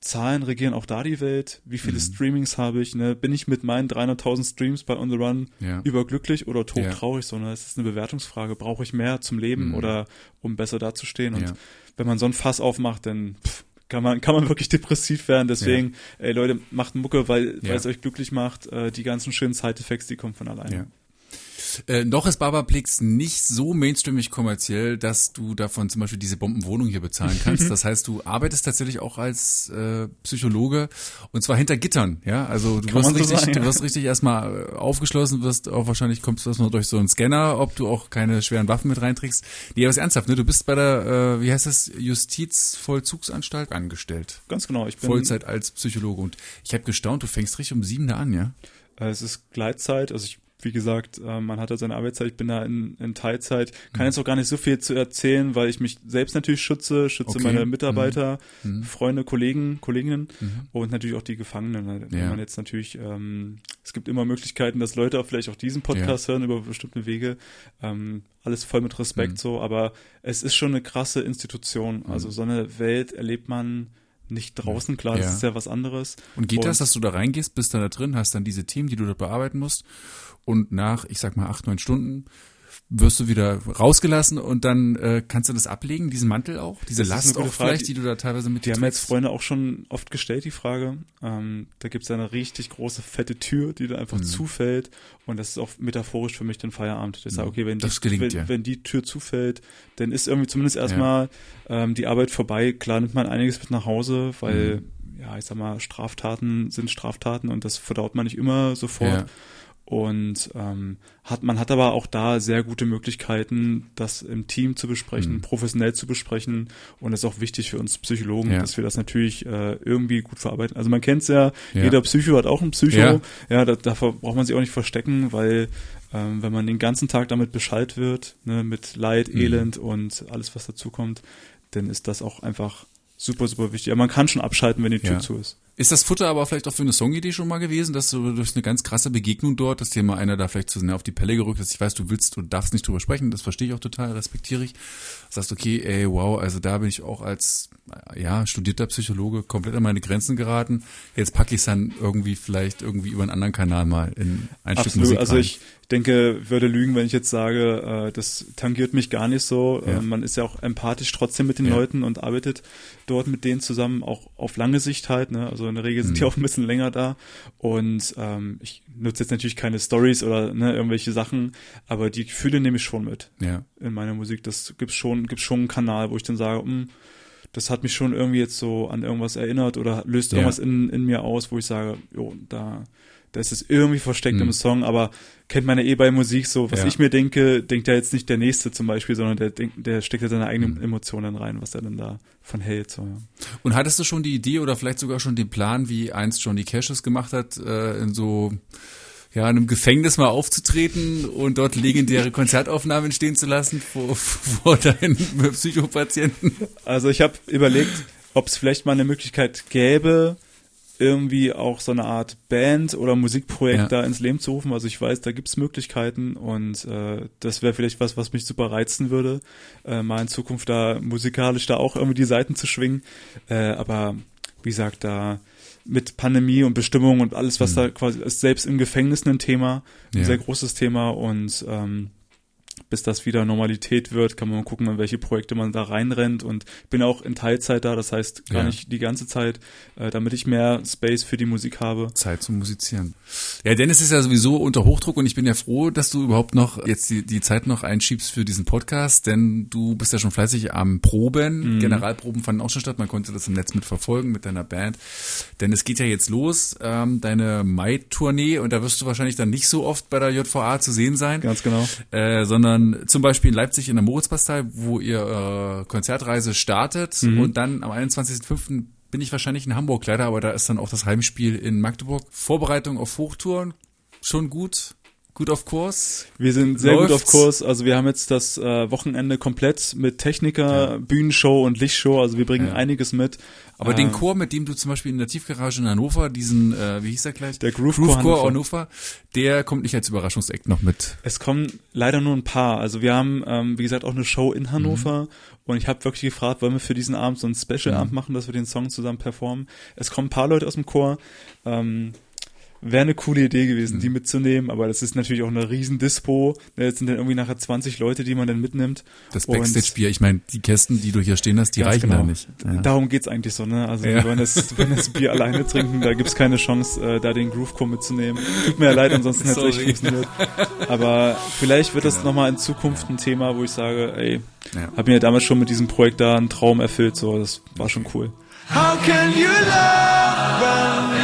Zahlen regieren auch da die Welt. Wie viele Mhm. Streamings habe ich? Ne? Bin ich mit meinen 300.000 Streams bei On the Run Ja. überglücklich oder Ja. todtraurig? Sondern es ist eine Bewertungsfrage. Brauche ich mehr zum Leben Mhm. oder um besser dazustehen? Und Ja. wenn man so ein Fass aufmacht, dann pff, kann man kann man wirklich depressiv werden. Deswegen, ey Leute, macht Mucke, weil Ja. weil es euch glücklich macht. Äh, die ganzen schönen Side-Effects, die kommen von alleine. Äh, noch ist Barberplex nicht so mainstreamig kommerziell, dass du davon zum Beispiel diese Bombenwohnung hier bezahlen kannst. Das heißt, du arbeitest tatsächlich auch als äh, Psychologe und zwar hinter Gittern, ja. Also du Kann wirst so richtig, sagen, du wirst richtig erstmal äh, aufgeschlossen, wirst auch wahrscheinlich kommst du erstmal durch so einen Scanner, ob du auch keine schweren Waffen mit reinträgst. Nee, aber ist ernsthaft, ne? Du bist bei der, äh, wie heißt das, Justizvollzugsanstalt angestellt. Ganz genau. Ich bin, Vollzeit als Psychologe. Und ich habe gestaunt, du fängst richtig um sieben da an, ja? Äh, Es ist Gleitzeit, also ich, wie gesagt, äh, man hat halt seine Arbeitszeit, ich bin da in, in Teilzeit, Mhm. kann jetzt auch gar nicht so viel zu erzählen, weil ich mich selbst natürlich schütze, schütze Okay. meine Mitarbeiter, Mhm. Freunde, Kollegen, Kolleginnen Mhm. und natürlich auch die Gefangenen. ne? Wenn Ja. man jetzt natürlich, ähm, es gibt immer Möglichkeiten, dass Leute auch vielleicht auch diesen Podcast hören über bestimmte Wege. Ähm, alles voll mit Respekt Mhm. so, aber es ist schon eine krasse Institution. Also so eine Welt erlebt man nicht draußen, klar, Ja. das ist ja was anderes. Und geht Und- das, dass du da reingehst, bist dann da drin, hast dann diese Themen, die du dort bearbeiten musst und nach, ich sag mal, acht, neun Stunden wirst du wieder rausgelassen und dann äh, kannst du das ablegen, diesen Mantel auch, diese Das Last auch Frage. vielleicht, die du da teilweise mit Die dir haben jetzt? Freunde auch schon oft gestellt, die Frage. Ähm, da gibt's ja eine richtig große, fette Tür, die da Mhm. einfach zufällt. Und das ist auch metaphorisch für mich den Feierabend. Ich sage, okay, wenn die, Mhm. Das gelingt, wenn, ja. wenn die Tür zufällt, dann ist irgendwie zumindest erstmal ähm, die Arbeit vorbei. Klar nimmt man einiges mit nach Hause, weil, Mhm. ja, ich sag mal, Straftaten sind Straftaten und das verdaut man nicht immer sofort. Ja. Und ähm, hat man hat aber auch da sehr gute Möglichkeiten, das im Team zu besprechen, Mhm. professionell zu besprechen. Und das ist auch wichtig für uns Psychologen, Ja. dass wir das natürlich äh, irgendwie gut verarbeiten. Also man kennt's ja, Ja. jeder Psycho hat auch einen Psycho. Ja. Ja, da, davor braucht man sich auch nicht verstecken, weil ähm, wenn man den ganzen Tag damit Bescheid wird, ne, mit Leid, Mhm. Elend und alles, was dazukommt, dann ist das auch einfach super, super wichtig. Aber man kann schon abschalten, wenn die Tür Ja. zu ist. Ist das Futter aber vielleicht auch für eine Songidee schon mal gewesen, dass du durch eine ganz krasse Begegnung dort, dass dir mal einer da vielleicht zu sehr auf die Pelle gerückt ist? Ich weiß, du willst, du darfst nicht drüber sprechen, das verstehe ich auch total, respektiere ich. Sagst, okay, ey, wow, also da bin ich auch als, ja, studierter Psychologe komplett an meine Grenzen geraten. Jetzt packe ich es dann irgendwie vielleicht irgendwie über einen anderen Kanal mal in ein Stück Absolut. Musik Also rein. ich denke, würde lügen, wenn ich jetzt sage, äh, das tangiert mich gar nicht so. Ja. Äh, man ist ja auch empathisch trotzdem mit den Ja. Leuten und arbeitet dort mit denen zusammen, auch auf lange Sicht halt. Ne? Also in der Regel sind Mhm. die auch ein bisschen länger da. Und ähm, ich nutze jetzt natürlich keine Stories oder ne, irgendwelche Sachen, aber die Gefühle nehme ich schon mit ja. in meiner Musik. Das gibt's schon, gibt's schon einen Kanal, wo ich dann sage, hm, das hat mich schon irgendwie jetzt so an irgendwas erinnert oder löst Ja. irgendwas in, in mir aus, wo ich sage, jo, da, da ist es irgendwie versteckt Mhm. im Song, aber kennt man ja eh bei Musik so, was Ja. ich mir denke, denkt ja jetzt nicht der Nächste zum Beispiel, sondern der, denkt, der steckt ja seine eigenen Mhm. Emotionen rein, was er dann da von hält. So, ja. Und hattest du schon die Idee oder vielleicht sogar schon den Plan, wie einst Johnny Cash es gemacht hat, äh, in so ja, in einem Gefängnis mal aufzutreten und dort legendäre Konzertaufnahmen stehen zu lassen vor, vor deinen Psychopatienten? Also ich habe überlegt, ob es vielleicht mal eine Möglichkeit gäbe, irgendwie auch so eine Art Band oder Musikprojekt Ja. da ins Leben zu rufen. Also ich weiß, da gibt's Möglichkeiten und äh, das wäre vielleicht was, was mich super reizen würde, äh, mal in Zukunft da musikalisch da auch irgendwie die Seiten zu schwingen. Äh, aber wie gesagt, da mit Pandemie und Bestimmung und alles, was da quasi ist, selbst im Gefängnis ein Thema, ein Ja. sehr großes Thema und ähm, bis das wieder Normalität wird, kann man mal gucken, in welche Projekte man da reinrennt und bin auch in Teilzeit da, das heißt gar Ja. nicht die ganze Zeit, äh, damit ich mehr Space für die Musik habe. Zeit zum Musizieren. Ja, Dennis ist ja sowieso unter Hochdruck und ich bin ja froh, dass du überhaupt noch jetzt die, die Zeit noch einschiebst für diesen Podcast, denn du bist ja schon fleißig am Proben. Generalproben fanden auch schon statt, man konnte das im Netz mitverfolgen mit deiner Band. Denn es geht ja jetzt los, ähm, deine Mai-Tournee und da wirst du wahrscheinlich dann nicht so oft bei der JVA zu sehen sein. Ganz genau. Äh, sondern zum Beispiel in Leipzig in der Moritzbastei, wo ihr äh, Konzertreise startet und dann am 21.05. bin ich wahrscheinlich in Hamburg leider, aber da ist dann auch das Heimspiel in Magdeburg. Vorbereitung auf Hochtouren, schon gut, gut auf Kurs. Wir sind sehr gut Läuft's? auf Kurs. Also wir haben jetzt das äh, Wochenende komplett mit Techniker, Bühnenshow und Lichtshow. Also wir bringen Ja. einiges mit. Aber Äh, den Chor, mit dem du zum Beispiel in der Tiefgarage in Hannover, diesen, äh, wie hieß der gleich? Der Groove Chor Hannover. Hannover. Der kommt nicht als Überraschungseck noch mit. Es kommen leider nur ein paar. Also wir haben, ähm, wie gesagt, auch eine Show in Hannover und ich habe wirklich gefragt, wollen wir für diesen Abend so einen Special-Abend machen, dass wir den Song zusammen performen. Es kommen ein paar Leute aus dem Chor. Ähm, Wäre eine coole Idee gewesen, die mitzunehmen, aber das ist natürlich auch eine riesen Dispo. Jetzt sind dann irgendwie nachher 20 Leute, die man dann mitnimmt. Das Backstage-Bier, ich meine, die Kästen, die du hier stehen hast, die reichen genau. da nicht. Ja. Darum geht's eigentlich so, ne? Also Ja. wir wollen das, wir wollen das Bier alleine trinken, da gibt's keine Chance, äh, da den Groovecore mitzunehmen. Tut mir ja leid, ansonsten hätte es echt funktioniert. Aber vielleicht wird das nochmal in Zukunft ein Thema, wo ich sage, ey, Ja. hab mir ja damals schon mit diesem Projekt da einen Traum erfüllt, so, das war schon cool. How can you love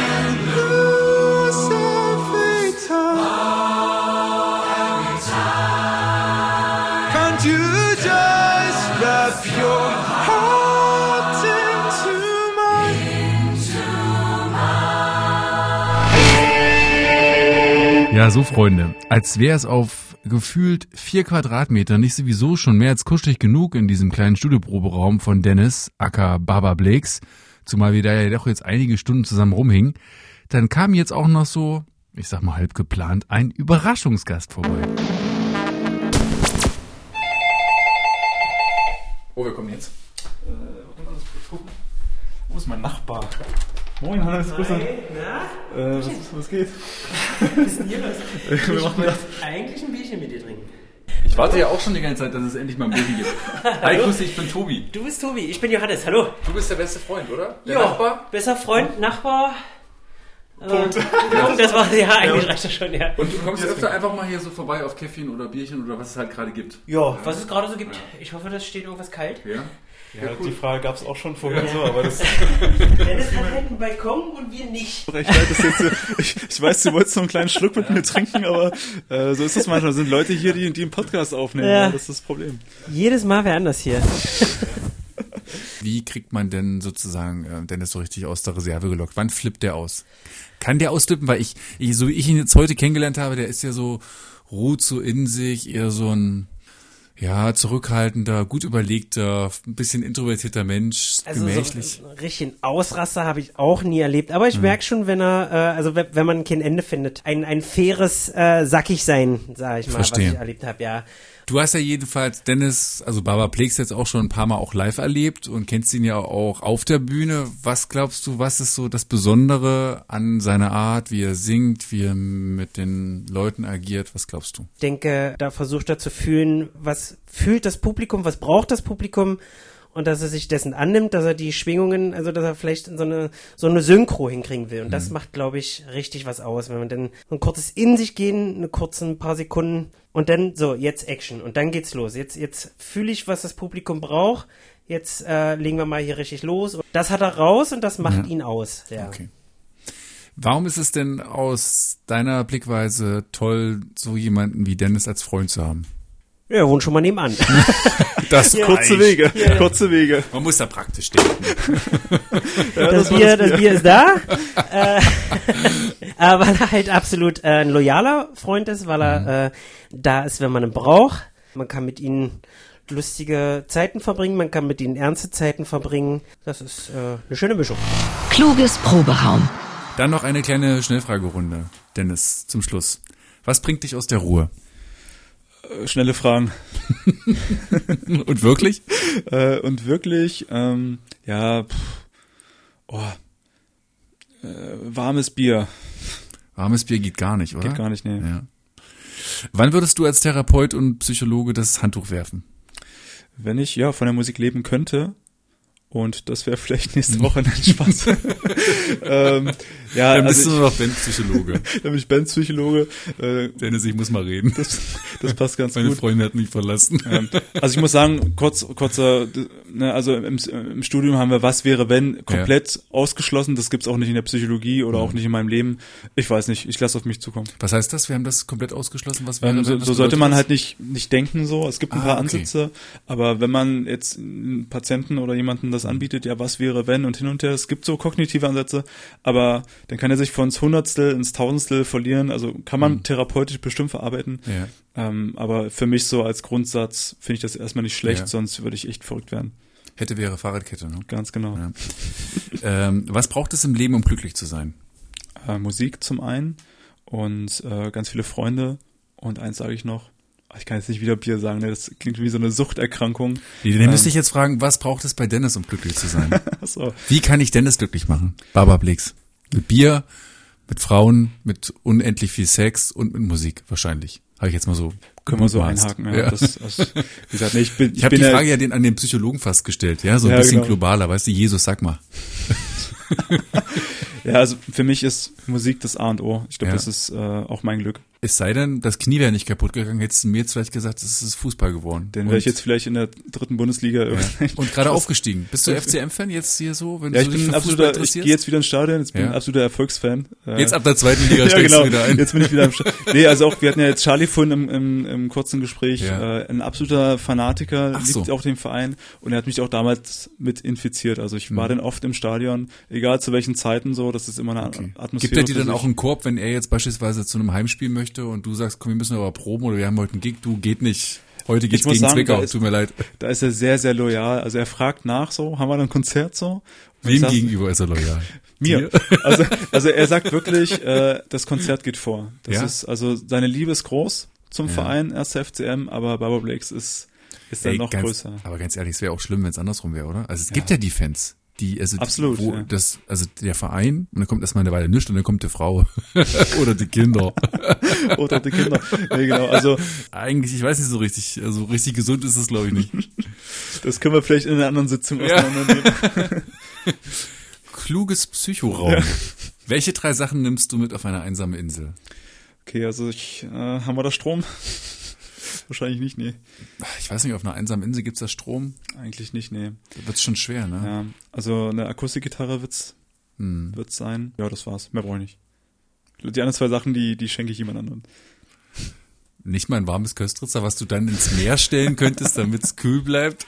mine? Ja, so Freunde, als wäre es auf gefühlt vier Quadratmeter nicht sowieso schon mehr als kuschelig genug in diesem kleinen Studioproberaum von Dennis, aka Baba Blakes, zumal wir da ja doch jetzt einige Stunden zusammen rumhingen, dann kam jetzt auch noch so, ich sag mal halb geplant, ein Überraschungsgast vorbei. Oh, wir kommen jetzt. Wo ist mein Nachbar? Moin, Hannes, Grüße. Na, Äh, was, was geht? was ist denn hier los? Wir Ich machen das. eigentlich ein Bierchen mit dir trinken. Ich warte ja auch schon die ganze Zeit, dass es endlich mal ein Bier gibt. Hi, grüß dich, ich bin Tobi. Du bist Tobi, ich bin Johannes, hallo. Du bist der beste Freund, oder? Der Ja, Nachbar? Besser Freund, Nachbar. Punkt. Punkt, das war ja eigentlich reicht das schon, ja. Und du kommst öfter einfach mal hier so vorbei auf Käffchen oder Bierchen oder was es halt gerade gibt. Ja, was es gerade so gibt. Ich hoffe, das steht irgendwas kalt. Ja? Ja, die Frage gab's auch schon vorher so, aber das Dennis hat halt einen Balkon und wir nicht. leid, dass jetzt, so- ich, ich weiß, du wolltest noch einen kleinen Schluck mit mir trinken, aber äh, so ist das manchmal. Es sind Leute hier, die, die einen Podcast aufnehmen. Ja. Ja. Das ist das Problem. Jedes Mal wer anders hier. Wie kriegt man denn sozusagen äh, Dennis so richtig aus der Reserve gelockt? Wann flippt der aus? Kann der ausflippen? Weil ich, ich, so wie ich ihn jetzt heute kennengelernt habe, der ist ja so, ruht so in sich, eher so ein, ja, zurückhaltender, gut überlegter, ein bisschen introvertierter Mensch, Also gemächlich. so einen richtigen Ausraster habe ich auch nie erlebt. Aber ich merke schon, wenn er, äh, also wenn, wenn man kein Ende findet, ein, ein faires äh, Sackig-Sein, sage ich mal, Verstehe. was ich erlebt habe, ja. Du hast ja jedenfalls Dennis, also Baba Plex jetzt auch schon ein paar Mal auch live erlebt und kennst ihn ja auch auf der Bühne. Was glaubst du, was ist so das Besondere an seiner Art, wie er singt, wie er mit den Leuten agiert? Was glaubst du? Ich denke, da versucht er zu fühlen, was fühlt das Publikum, was braucht das Publikum und dass er sich dessen annimmt, dass er die Schwingungen, also dass er vielleicht so eine so eine Synchro hinkriegen will und das macht, glaube ich, richtig was aus, wenn man dann so ein kurzes in sich gehen, eine kurzen paar Sekunden und dann so jetzt Action und dann geht's los. Jetzt jetzt fühle ich, was das Publikum braucht. Jetzt äh, legen wir mal hier richtig los. Und das hat er raus und das macht ihn aus. Ja. Okay. Warum ist es denn aus deiner Blickweise toll, so jemanden wie Dennis als Freund zu haben? Ja, er wohnt schon mal nebenan. Das Kurze Wege, kurze Wege. Man muss da praktisch denken. das, Bier, das Bier ist da. äh, aber weil er halt absolut äh, ein loyaler Freund ist, weil er äh, da ist, wenn man ihn braucht. Man kann mit ihm lustige Zeiten verbringen, man kann mit ihnen ernste Zeiten verbringen. Das ist äh, eine schöne Mischung. Kluges Proberaum. Dann noch eine kleine Schnellfragerunde, Dennis, zum Schluss. Was bringt dich aus der Ruhe? Äh, Schnelle Fragen. Und wirklich? Äh, und wirklich, ähm, ja, pff, oh, Äh, warmes Bier. Warmes Bier geht gar nicht, oder? Geht gar nicht, nee. Ja. Wann würdest du als Therapeut und Psychologe das Handtuch werfen? Wenn ich ja von der Musik leben könnte, und das wäre vielleicht nächste Woche ein Spaß. ähm, ja, Dann bist also du nur noch Bandpsychologe. ich, dann bin ich Bandpsychologe. Äh, Dennis, ich muss mal reden. das, das passt ganz Meine gut. Freundin hat mich verlassen. Ähm, also ich muss sagen, kurz, kurzer, ne, also im, im Studium haben wir was wäre wenn komplett ausgeschlossen. Das gibt's auch nicht in der Psychologie oder Mhm. auch nicht in meinem Leben. Ich weiß nicht. Ich lasse auf mich zukommen. Was heißt das? Wir haben das komplett ausgeschlossen. Was wäre Ähm, so so sollte man halt nicht nicht denken so. Es gibt ein Ah, paar okay. Ansätze, aber wenn man jetzt einen Patienten oder jemanden das anbietet, ja, was wäre wenn und hin und her. Es gibt so kognitive Ansätze, aber dann kann er sich von Hundertstel ins Tausendstel verlieren. Also kann man Mhm. therapeutisch bestimmt verarbeiten. Ja. Ähm, aber für mich so als Grundsatz finde ich das erstmal nicht schlecht, Ja. sonst würde ich echt verrückt werden. Hätte wäre Fahrradkette, ne? Ganz genau. Ja. ähm, was braucht es im Leben, um glücklich zu sein? Äh, Musik zum einen und äh, ganz viele Freunde. Und eins sage ich noch, ah, ich kann jetzt nicht wieder Bier sagen, ne? das klingt wie so eine Suchterkrankung. Nee, dann müsste ich jetzt fragen, was braucht es bei Dennis, um glücklich zu sein? so. Wie kann ich Dennis glücklich machen? Baba Blix. Mit Bier, mit Frauen, mit unendlich viel Sex und mit Musik wahrscheinlich. Habe ich jetzt mal so Können wir so einhaken. Ja. Ja. Das, das, wie gesagt, nee, ich bin, ich habe bin die ja- Frage ja den, an den Psychologen fast gestellt, ja, so ein Ja, bisschen genau. globaler, weißt du, Jesus, sag mal. Ja, also für mich ist Musik das A und O. Ich glaube, das ist äh, auch mein Glück. Es sei denn, das Knie wäre nicht kaputt gegangen, hättest du mir jetzt vielleicht gesagt, es ist Fußball geworden. Dann wäre ich jetzt vielleicht in der dritten Bundesliga. ja. Und gerade aufgestiegen. Bist du FCM-Fan jetzt hier so, wenn Ja, ich bin ein absoluter, ich gehe jetzt wieder ins Stadion, jetzt bin ich Ja. ein absoluter Erfolgsfan. Äh, Jetzt ab der zweiten Liga ja, genau. du wieder ein. Jetzt bin ich wieder am Start. Nee, also auch, wir hatten ja jetzt Charlie vorhin im, im, im kurzen Gespräch, Ja. äh, ein absoluter Fanatiker, Ach liebt so. auch den Verein und er hat mich auch damals mit infiziert. Also ich war Mhm. dann oft im Stadion, egal zu welchen Zeiten so, das ist immer eine Okay. Atmosphäre. Gibt er dir dann auch einen Korb, wenn er jetzt beispielsweise zu einem Heimspiel möchte und du sagst, komm, wir müssen aber proben oder wir haben heute einen Gig, du geht nicht. Heute geht's gegen sagen, Zwickau, da ist- tut mir leid. Da ist er sehr, sehr loyal. Also er fragt nach so, haben wir dann ein Konzert so? Und Wem sag, gegenüber ist er loyal? Mir. Also, also er sagt wirklich, äh, das Konzert geht vor. Das Ja? ist, also seine Liebe ist groß zum Ja. Verein, 1. FCM, aber Barbara Blakes ist, ist dann Ey, noch ganz, größer. Aber ganz ehrlich, es wäre auch schlimm, wenn es andersrum wäre, oder? Also es gibt ja die Fans, die, also Absolut, wo ja. das, also der Verein, und dann kommt erstmal eine Weile nichts und dann kommt die Frau oder die Kinder. Oder die Kinder. Nee, genau. Also Eigentlich, ich weiß nicht so richtig, also richtig gesund ist es glaube ich nicht. das können wir vielleicht in einer anderen Sitzung Ja. auseinandernehmen. Kluges Psychoraum. Welche drei Sachen nimmst du mit auf eine einsame Insel? Okay, also ich, äh, haben wir da Strom? Wahrscheinlich nicht, nee. Ich weiß nicht, auf einer einsamen Insel gibt's da Strom? Eigentlich nicht, nee. Da wird's schon schwer, ne? Ja, also eine Akustikgitarre wird's, Hm. wird's sein. Ja, das war's. Mehr brauche ich nicht. Die anderen zwei Sachen, die, die schenke ich jemand anderem. Nicht mal ein warmes Köstritzer, was du dann ins Meer stellen könntest, damit es kühl bleibt.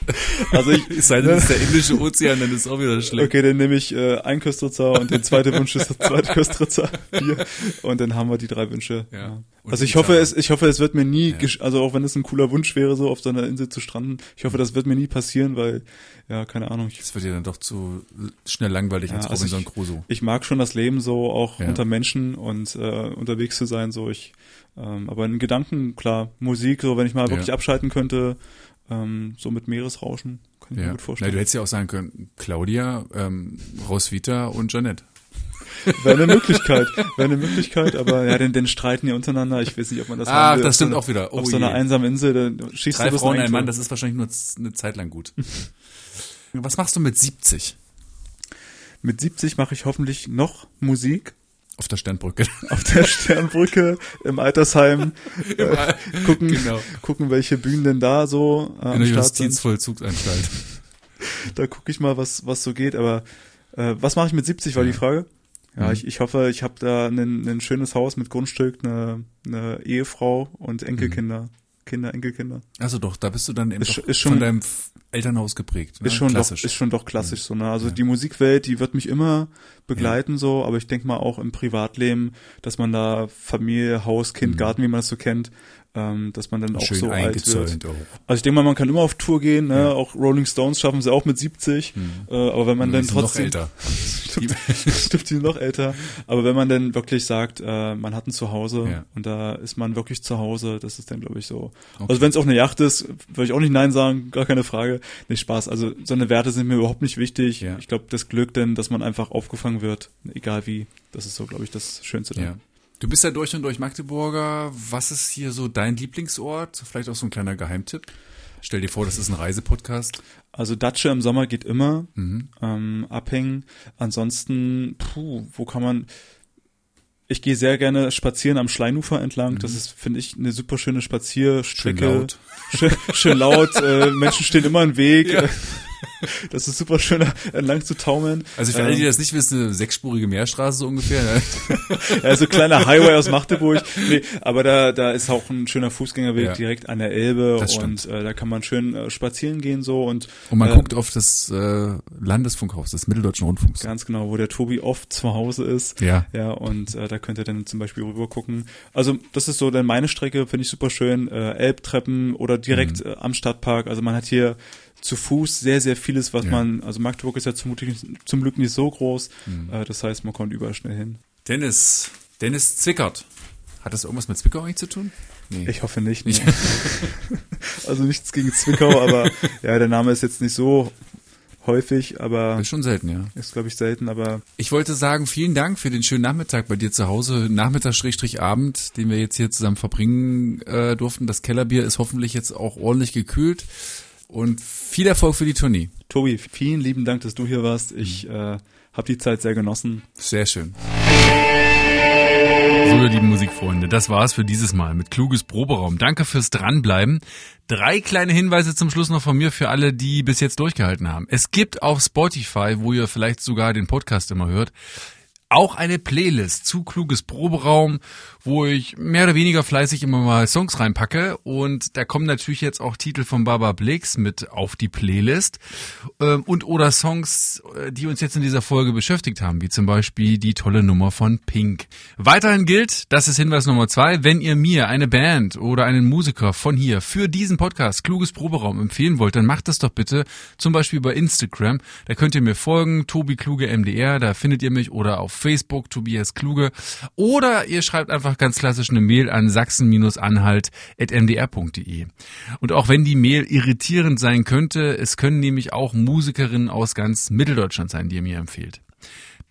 Also ich, Es sei denn, es ist der Indische Ozean, dann ist auch wieder schlecht. Okay, dann nehme ich äh, ein Köstritzer und der zweite Wunsch ist der zweite Köstritzer Bier und dann haben wir die drei Wünsche. Ja. Und Also ich hoffe, es, ich hoffe, es wird mir nie, Ja. also auch wenn es ein cooler Wunsch wäre, so auf so einer Insel zu stranden, ich hoffe, das wird mir nie passieren, weil, ja, keine Ahnung, Das wird dir dann doch zu schnell langweilig Ja, als also Robinson ich- Crusoe. ich mag schon das Leben so auch Ja. unter Menschen und äh, unterwegs zu sein, so ich, ähm, aber in Gedanken, klar, Musik, so wenn ich mal Ja. wirklich abschalten könnte, ähm, so mit Meeresrauschen, kann ich mir Ja. gut Na, vorstellen. du hättest ja auch sagen können, Claudia, ähm, Roswitha und Jeanette. Wäre eine Möglichkeit, wäre eine Möglichkeit, aber ja, denn, denn streiten die untereinander. Ich weiß nicht, ob man das will. das stimmt so auch wieder. Oh auf so einer je. einsamen Insel, da schießt Drei du Frauen, ein. Mann, das ist wahrscheinlich nur eine Zeit lang gut. Was machst du mit 70 Mit 70 mache ich hoffentlich noch Musik auf der Sternbrücke? auf der Sternbrücke im Altersheim. äh, gucken, Genau. gucken, welche Bühnen denn da so äh, In der. Justizvollzugsanstalt. Da gucke ich mal, was was so geht. Aber äh, was mache ich mit 70, war Ja. die Frage. Ja, Mhm. ich, ich hoffe, ich habe da ein, schönes Haus mit Grundstück, eine, eine Ehefrau und Enkelkinder. Kinder, Enkelkinder. Also doch, da bist du dann eben Ist ist schon- von deinem Elternhaus geprägt. Ne? Ist schon Klassisch. doch, ist schon doch klassisch so, ne? Also Ja. die Musikwelt, die wird mich immer begleiten so, aber ich denke mal auch im Privatleben, dass man da Familie, Haus, Kind, Mhm. Garten, wie man das so kennt, ähm, dass man dann auch Schön so alt wird. auch. Also ich denke mal, man kann immer auf Tour gehen, ne? auch Rolling Stones schaffen sie auch mit 70, äh, aber wenn man dann sind noch trotzdem älter. stimmt, stimmt, die noch älter. Aber wenn man dann wirklich sagt, äh, man hat ein Zuhause Ja. und da ist man wirklich zu Hause, das ist dann, glaube ich, so. Also wenn es auch eine Yacht ist, würde ich auch nicht Nein sagen, gar keine Frage. Nicht Spaß. Also so eine Werte sind mir überhaupt nicht wichtig. Ja. Ich glaube, das Glück denn, dass man einfach aufgefangen wird, egal wie, das ist so, glaube ich, das Schönste. dann. Ja. Du bist ja durch und durch Magdeburger. Was ist hier so dein Lieblingsort? Vielleicht auch so ein kleiner Geheimtipp. Stell dir vor, das ist ein Reisepodcast. Also Datsche im Sommer geht immer. Mhm. Ähm, abhängen. Ansonsten, puh, wo kann man. Ich gehe sehr gerne spazieren am Schleinufer entlang. Das ist, finde ich, eine super schöne Spazierstrecke. Mhm. Schön laut. Schön, schön laut. äh, Menschen stehen immer im Weg. Das ist super schön, entlang zu taumeln. Also für alle, die das nicht wissen, eine sechsspurige Meerstraße so ungefähr. Ne? Ja, so kleiner Highway aus Magdeburg. Nee, aber da, da ist auch ein schöner Fußgängerweg Ja. direkt an der Elbe und äh, da kann man schön äh, spazieren gehen so und Und man äh, guckt auf das äh, Landesfunkhaus des Mitteldeutschen Rundfunks. ganz genau, wo der Tobi oft zu Hause ist. Ja. Ja, und äh, da könnt ihr dann zum Beispiel rüber gucken. Also das ist so dann meine Strecke, finde ich super schön. Äh, Elbtreppen oder direkt Mhm. äh, am Stadtpark. Also man hat hier zu Fuß sehr, sehr vieles, was Ja. man, also Magdeburg ist ja zum, Glück- zum Glück nicht so groß. Mhm. Äh, das heißt, man kommt überall schnell hin. Dennis, Dennis Zwickert. Hat das irgendwas mit Zwickau eigentlich zu tun? Nee. Ich hoffe nicht. Nee. also nichts gegen Zwickau, aber ja, der Name ist jetzt nicht so häufig, aber ist schon selten, ja. ist, glaube ich, selten, aber Ich wollte sagen, vielen Dank für den schönen Nachmittag bei dir zu Hause. Nachmittag-Abend, den wir jetzt hier zusammen verbringen äh, durften. Das Kellerbier ist hoffentlich jetzt auch ordentlich gekühlt. Und viel Erfolg für die Tournee. Tobi, vielen lieben Dank, dass du hier warst. Ich Mhm. äh, habe die Zeit sehr genossen. Sehr schön. So, ihr lieben Musikfreunde, das war's für dieses Mal mit Kluges Proberaum. Danke fürs Dranbleiben. Drei kleine Hinweise zum Schluss noch von mir für alle, die bis jetzt durchgehalten haben. Es gibt auf Spotify, wo ihr vielleicht sogar den Podcast immer hört, auch eine Playlist zu Kluges Proberaum, wo ich mehr oder weniger fleißig immer mal Songs reinpacke. Und da kommen natürlich jetzt auch Titel von Baba Blix mit auf die Playlist. Ähm, und oder Songs, äh, die uns jetzt in dieser Folge beschäftigt haben, wie zum Beispiel die tolle Nummer von Pink. Weiterhin gilt, das ist Hinweis Nummer zwei, wenn ihr mir eine Band oder einen Musiker von hier für diesen Podcast Kluges Proberaum empfehlen wollt, dann macht das doch bitte zum Beispiel bei Instagram. Da könnt ihr mir folgen, Tobi Kluge MDR, da findet ihr mich oder auf Facebook, Tobias Kluge. Oder ihr schreibt einfach ganz klassisch eine Mail an sachsen-anhalt.mdr.de. Und auch wenn die Mail irritierend sein könnte, es können nämlich auch Musikerinnen aus ganz Mitteldeutschland sein, die ihr mir empfehlt.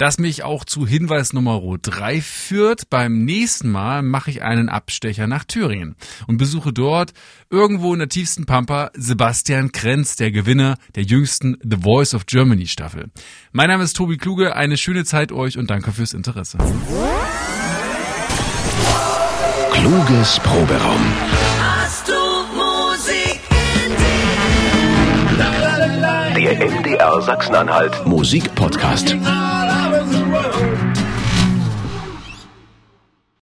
Das mich auch zu Hinweis Nummer 3 führt. Beim nächsten Mal mache ich einen Abstecher nach Thüringen und besuche dort irgendwo in der tiefsten Pampa Sebastian Krenz, der Gewinner der jüngsten The Voice of Germany Staffel. Mein Name ist Tobi Kluge, eine schöne Zeit euch und danke fürs Interesse. Kluges Proberaum. Hast du Musik in Der MDR Sachsen-Anhalt Musikpodcast. dir?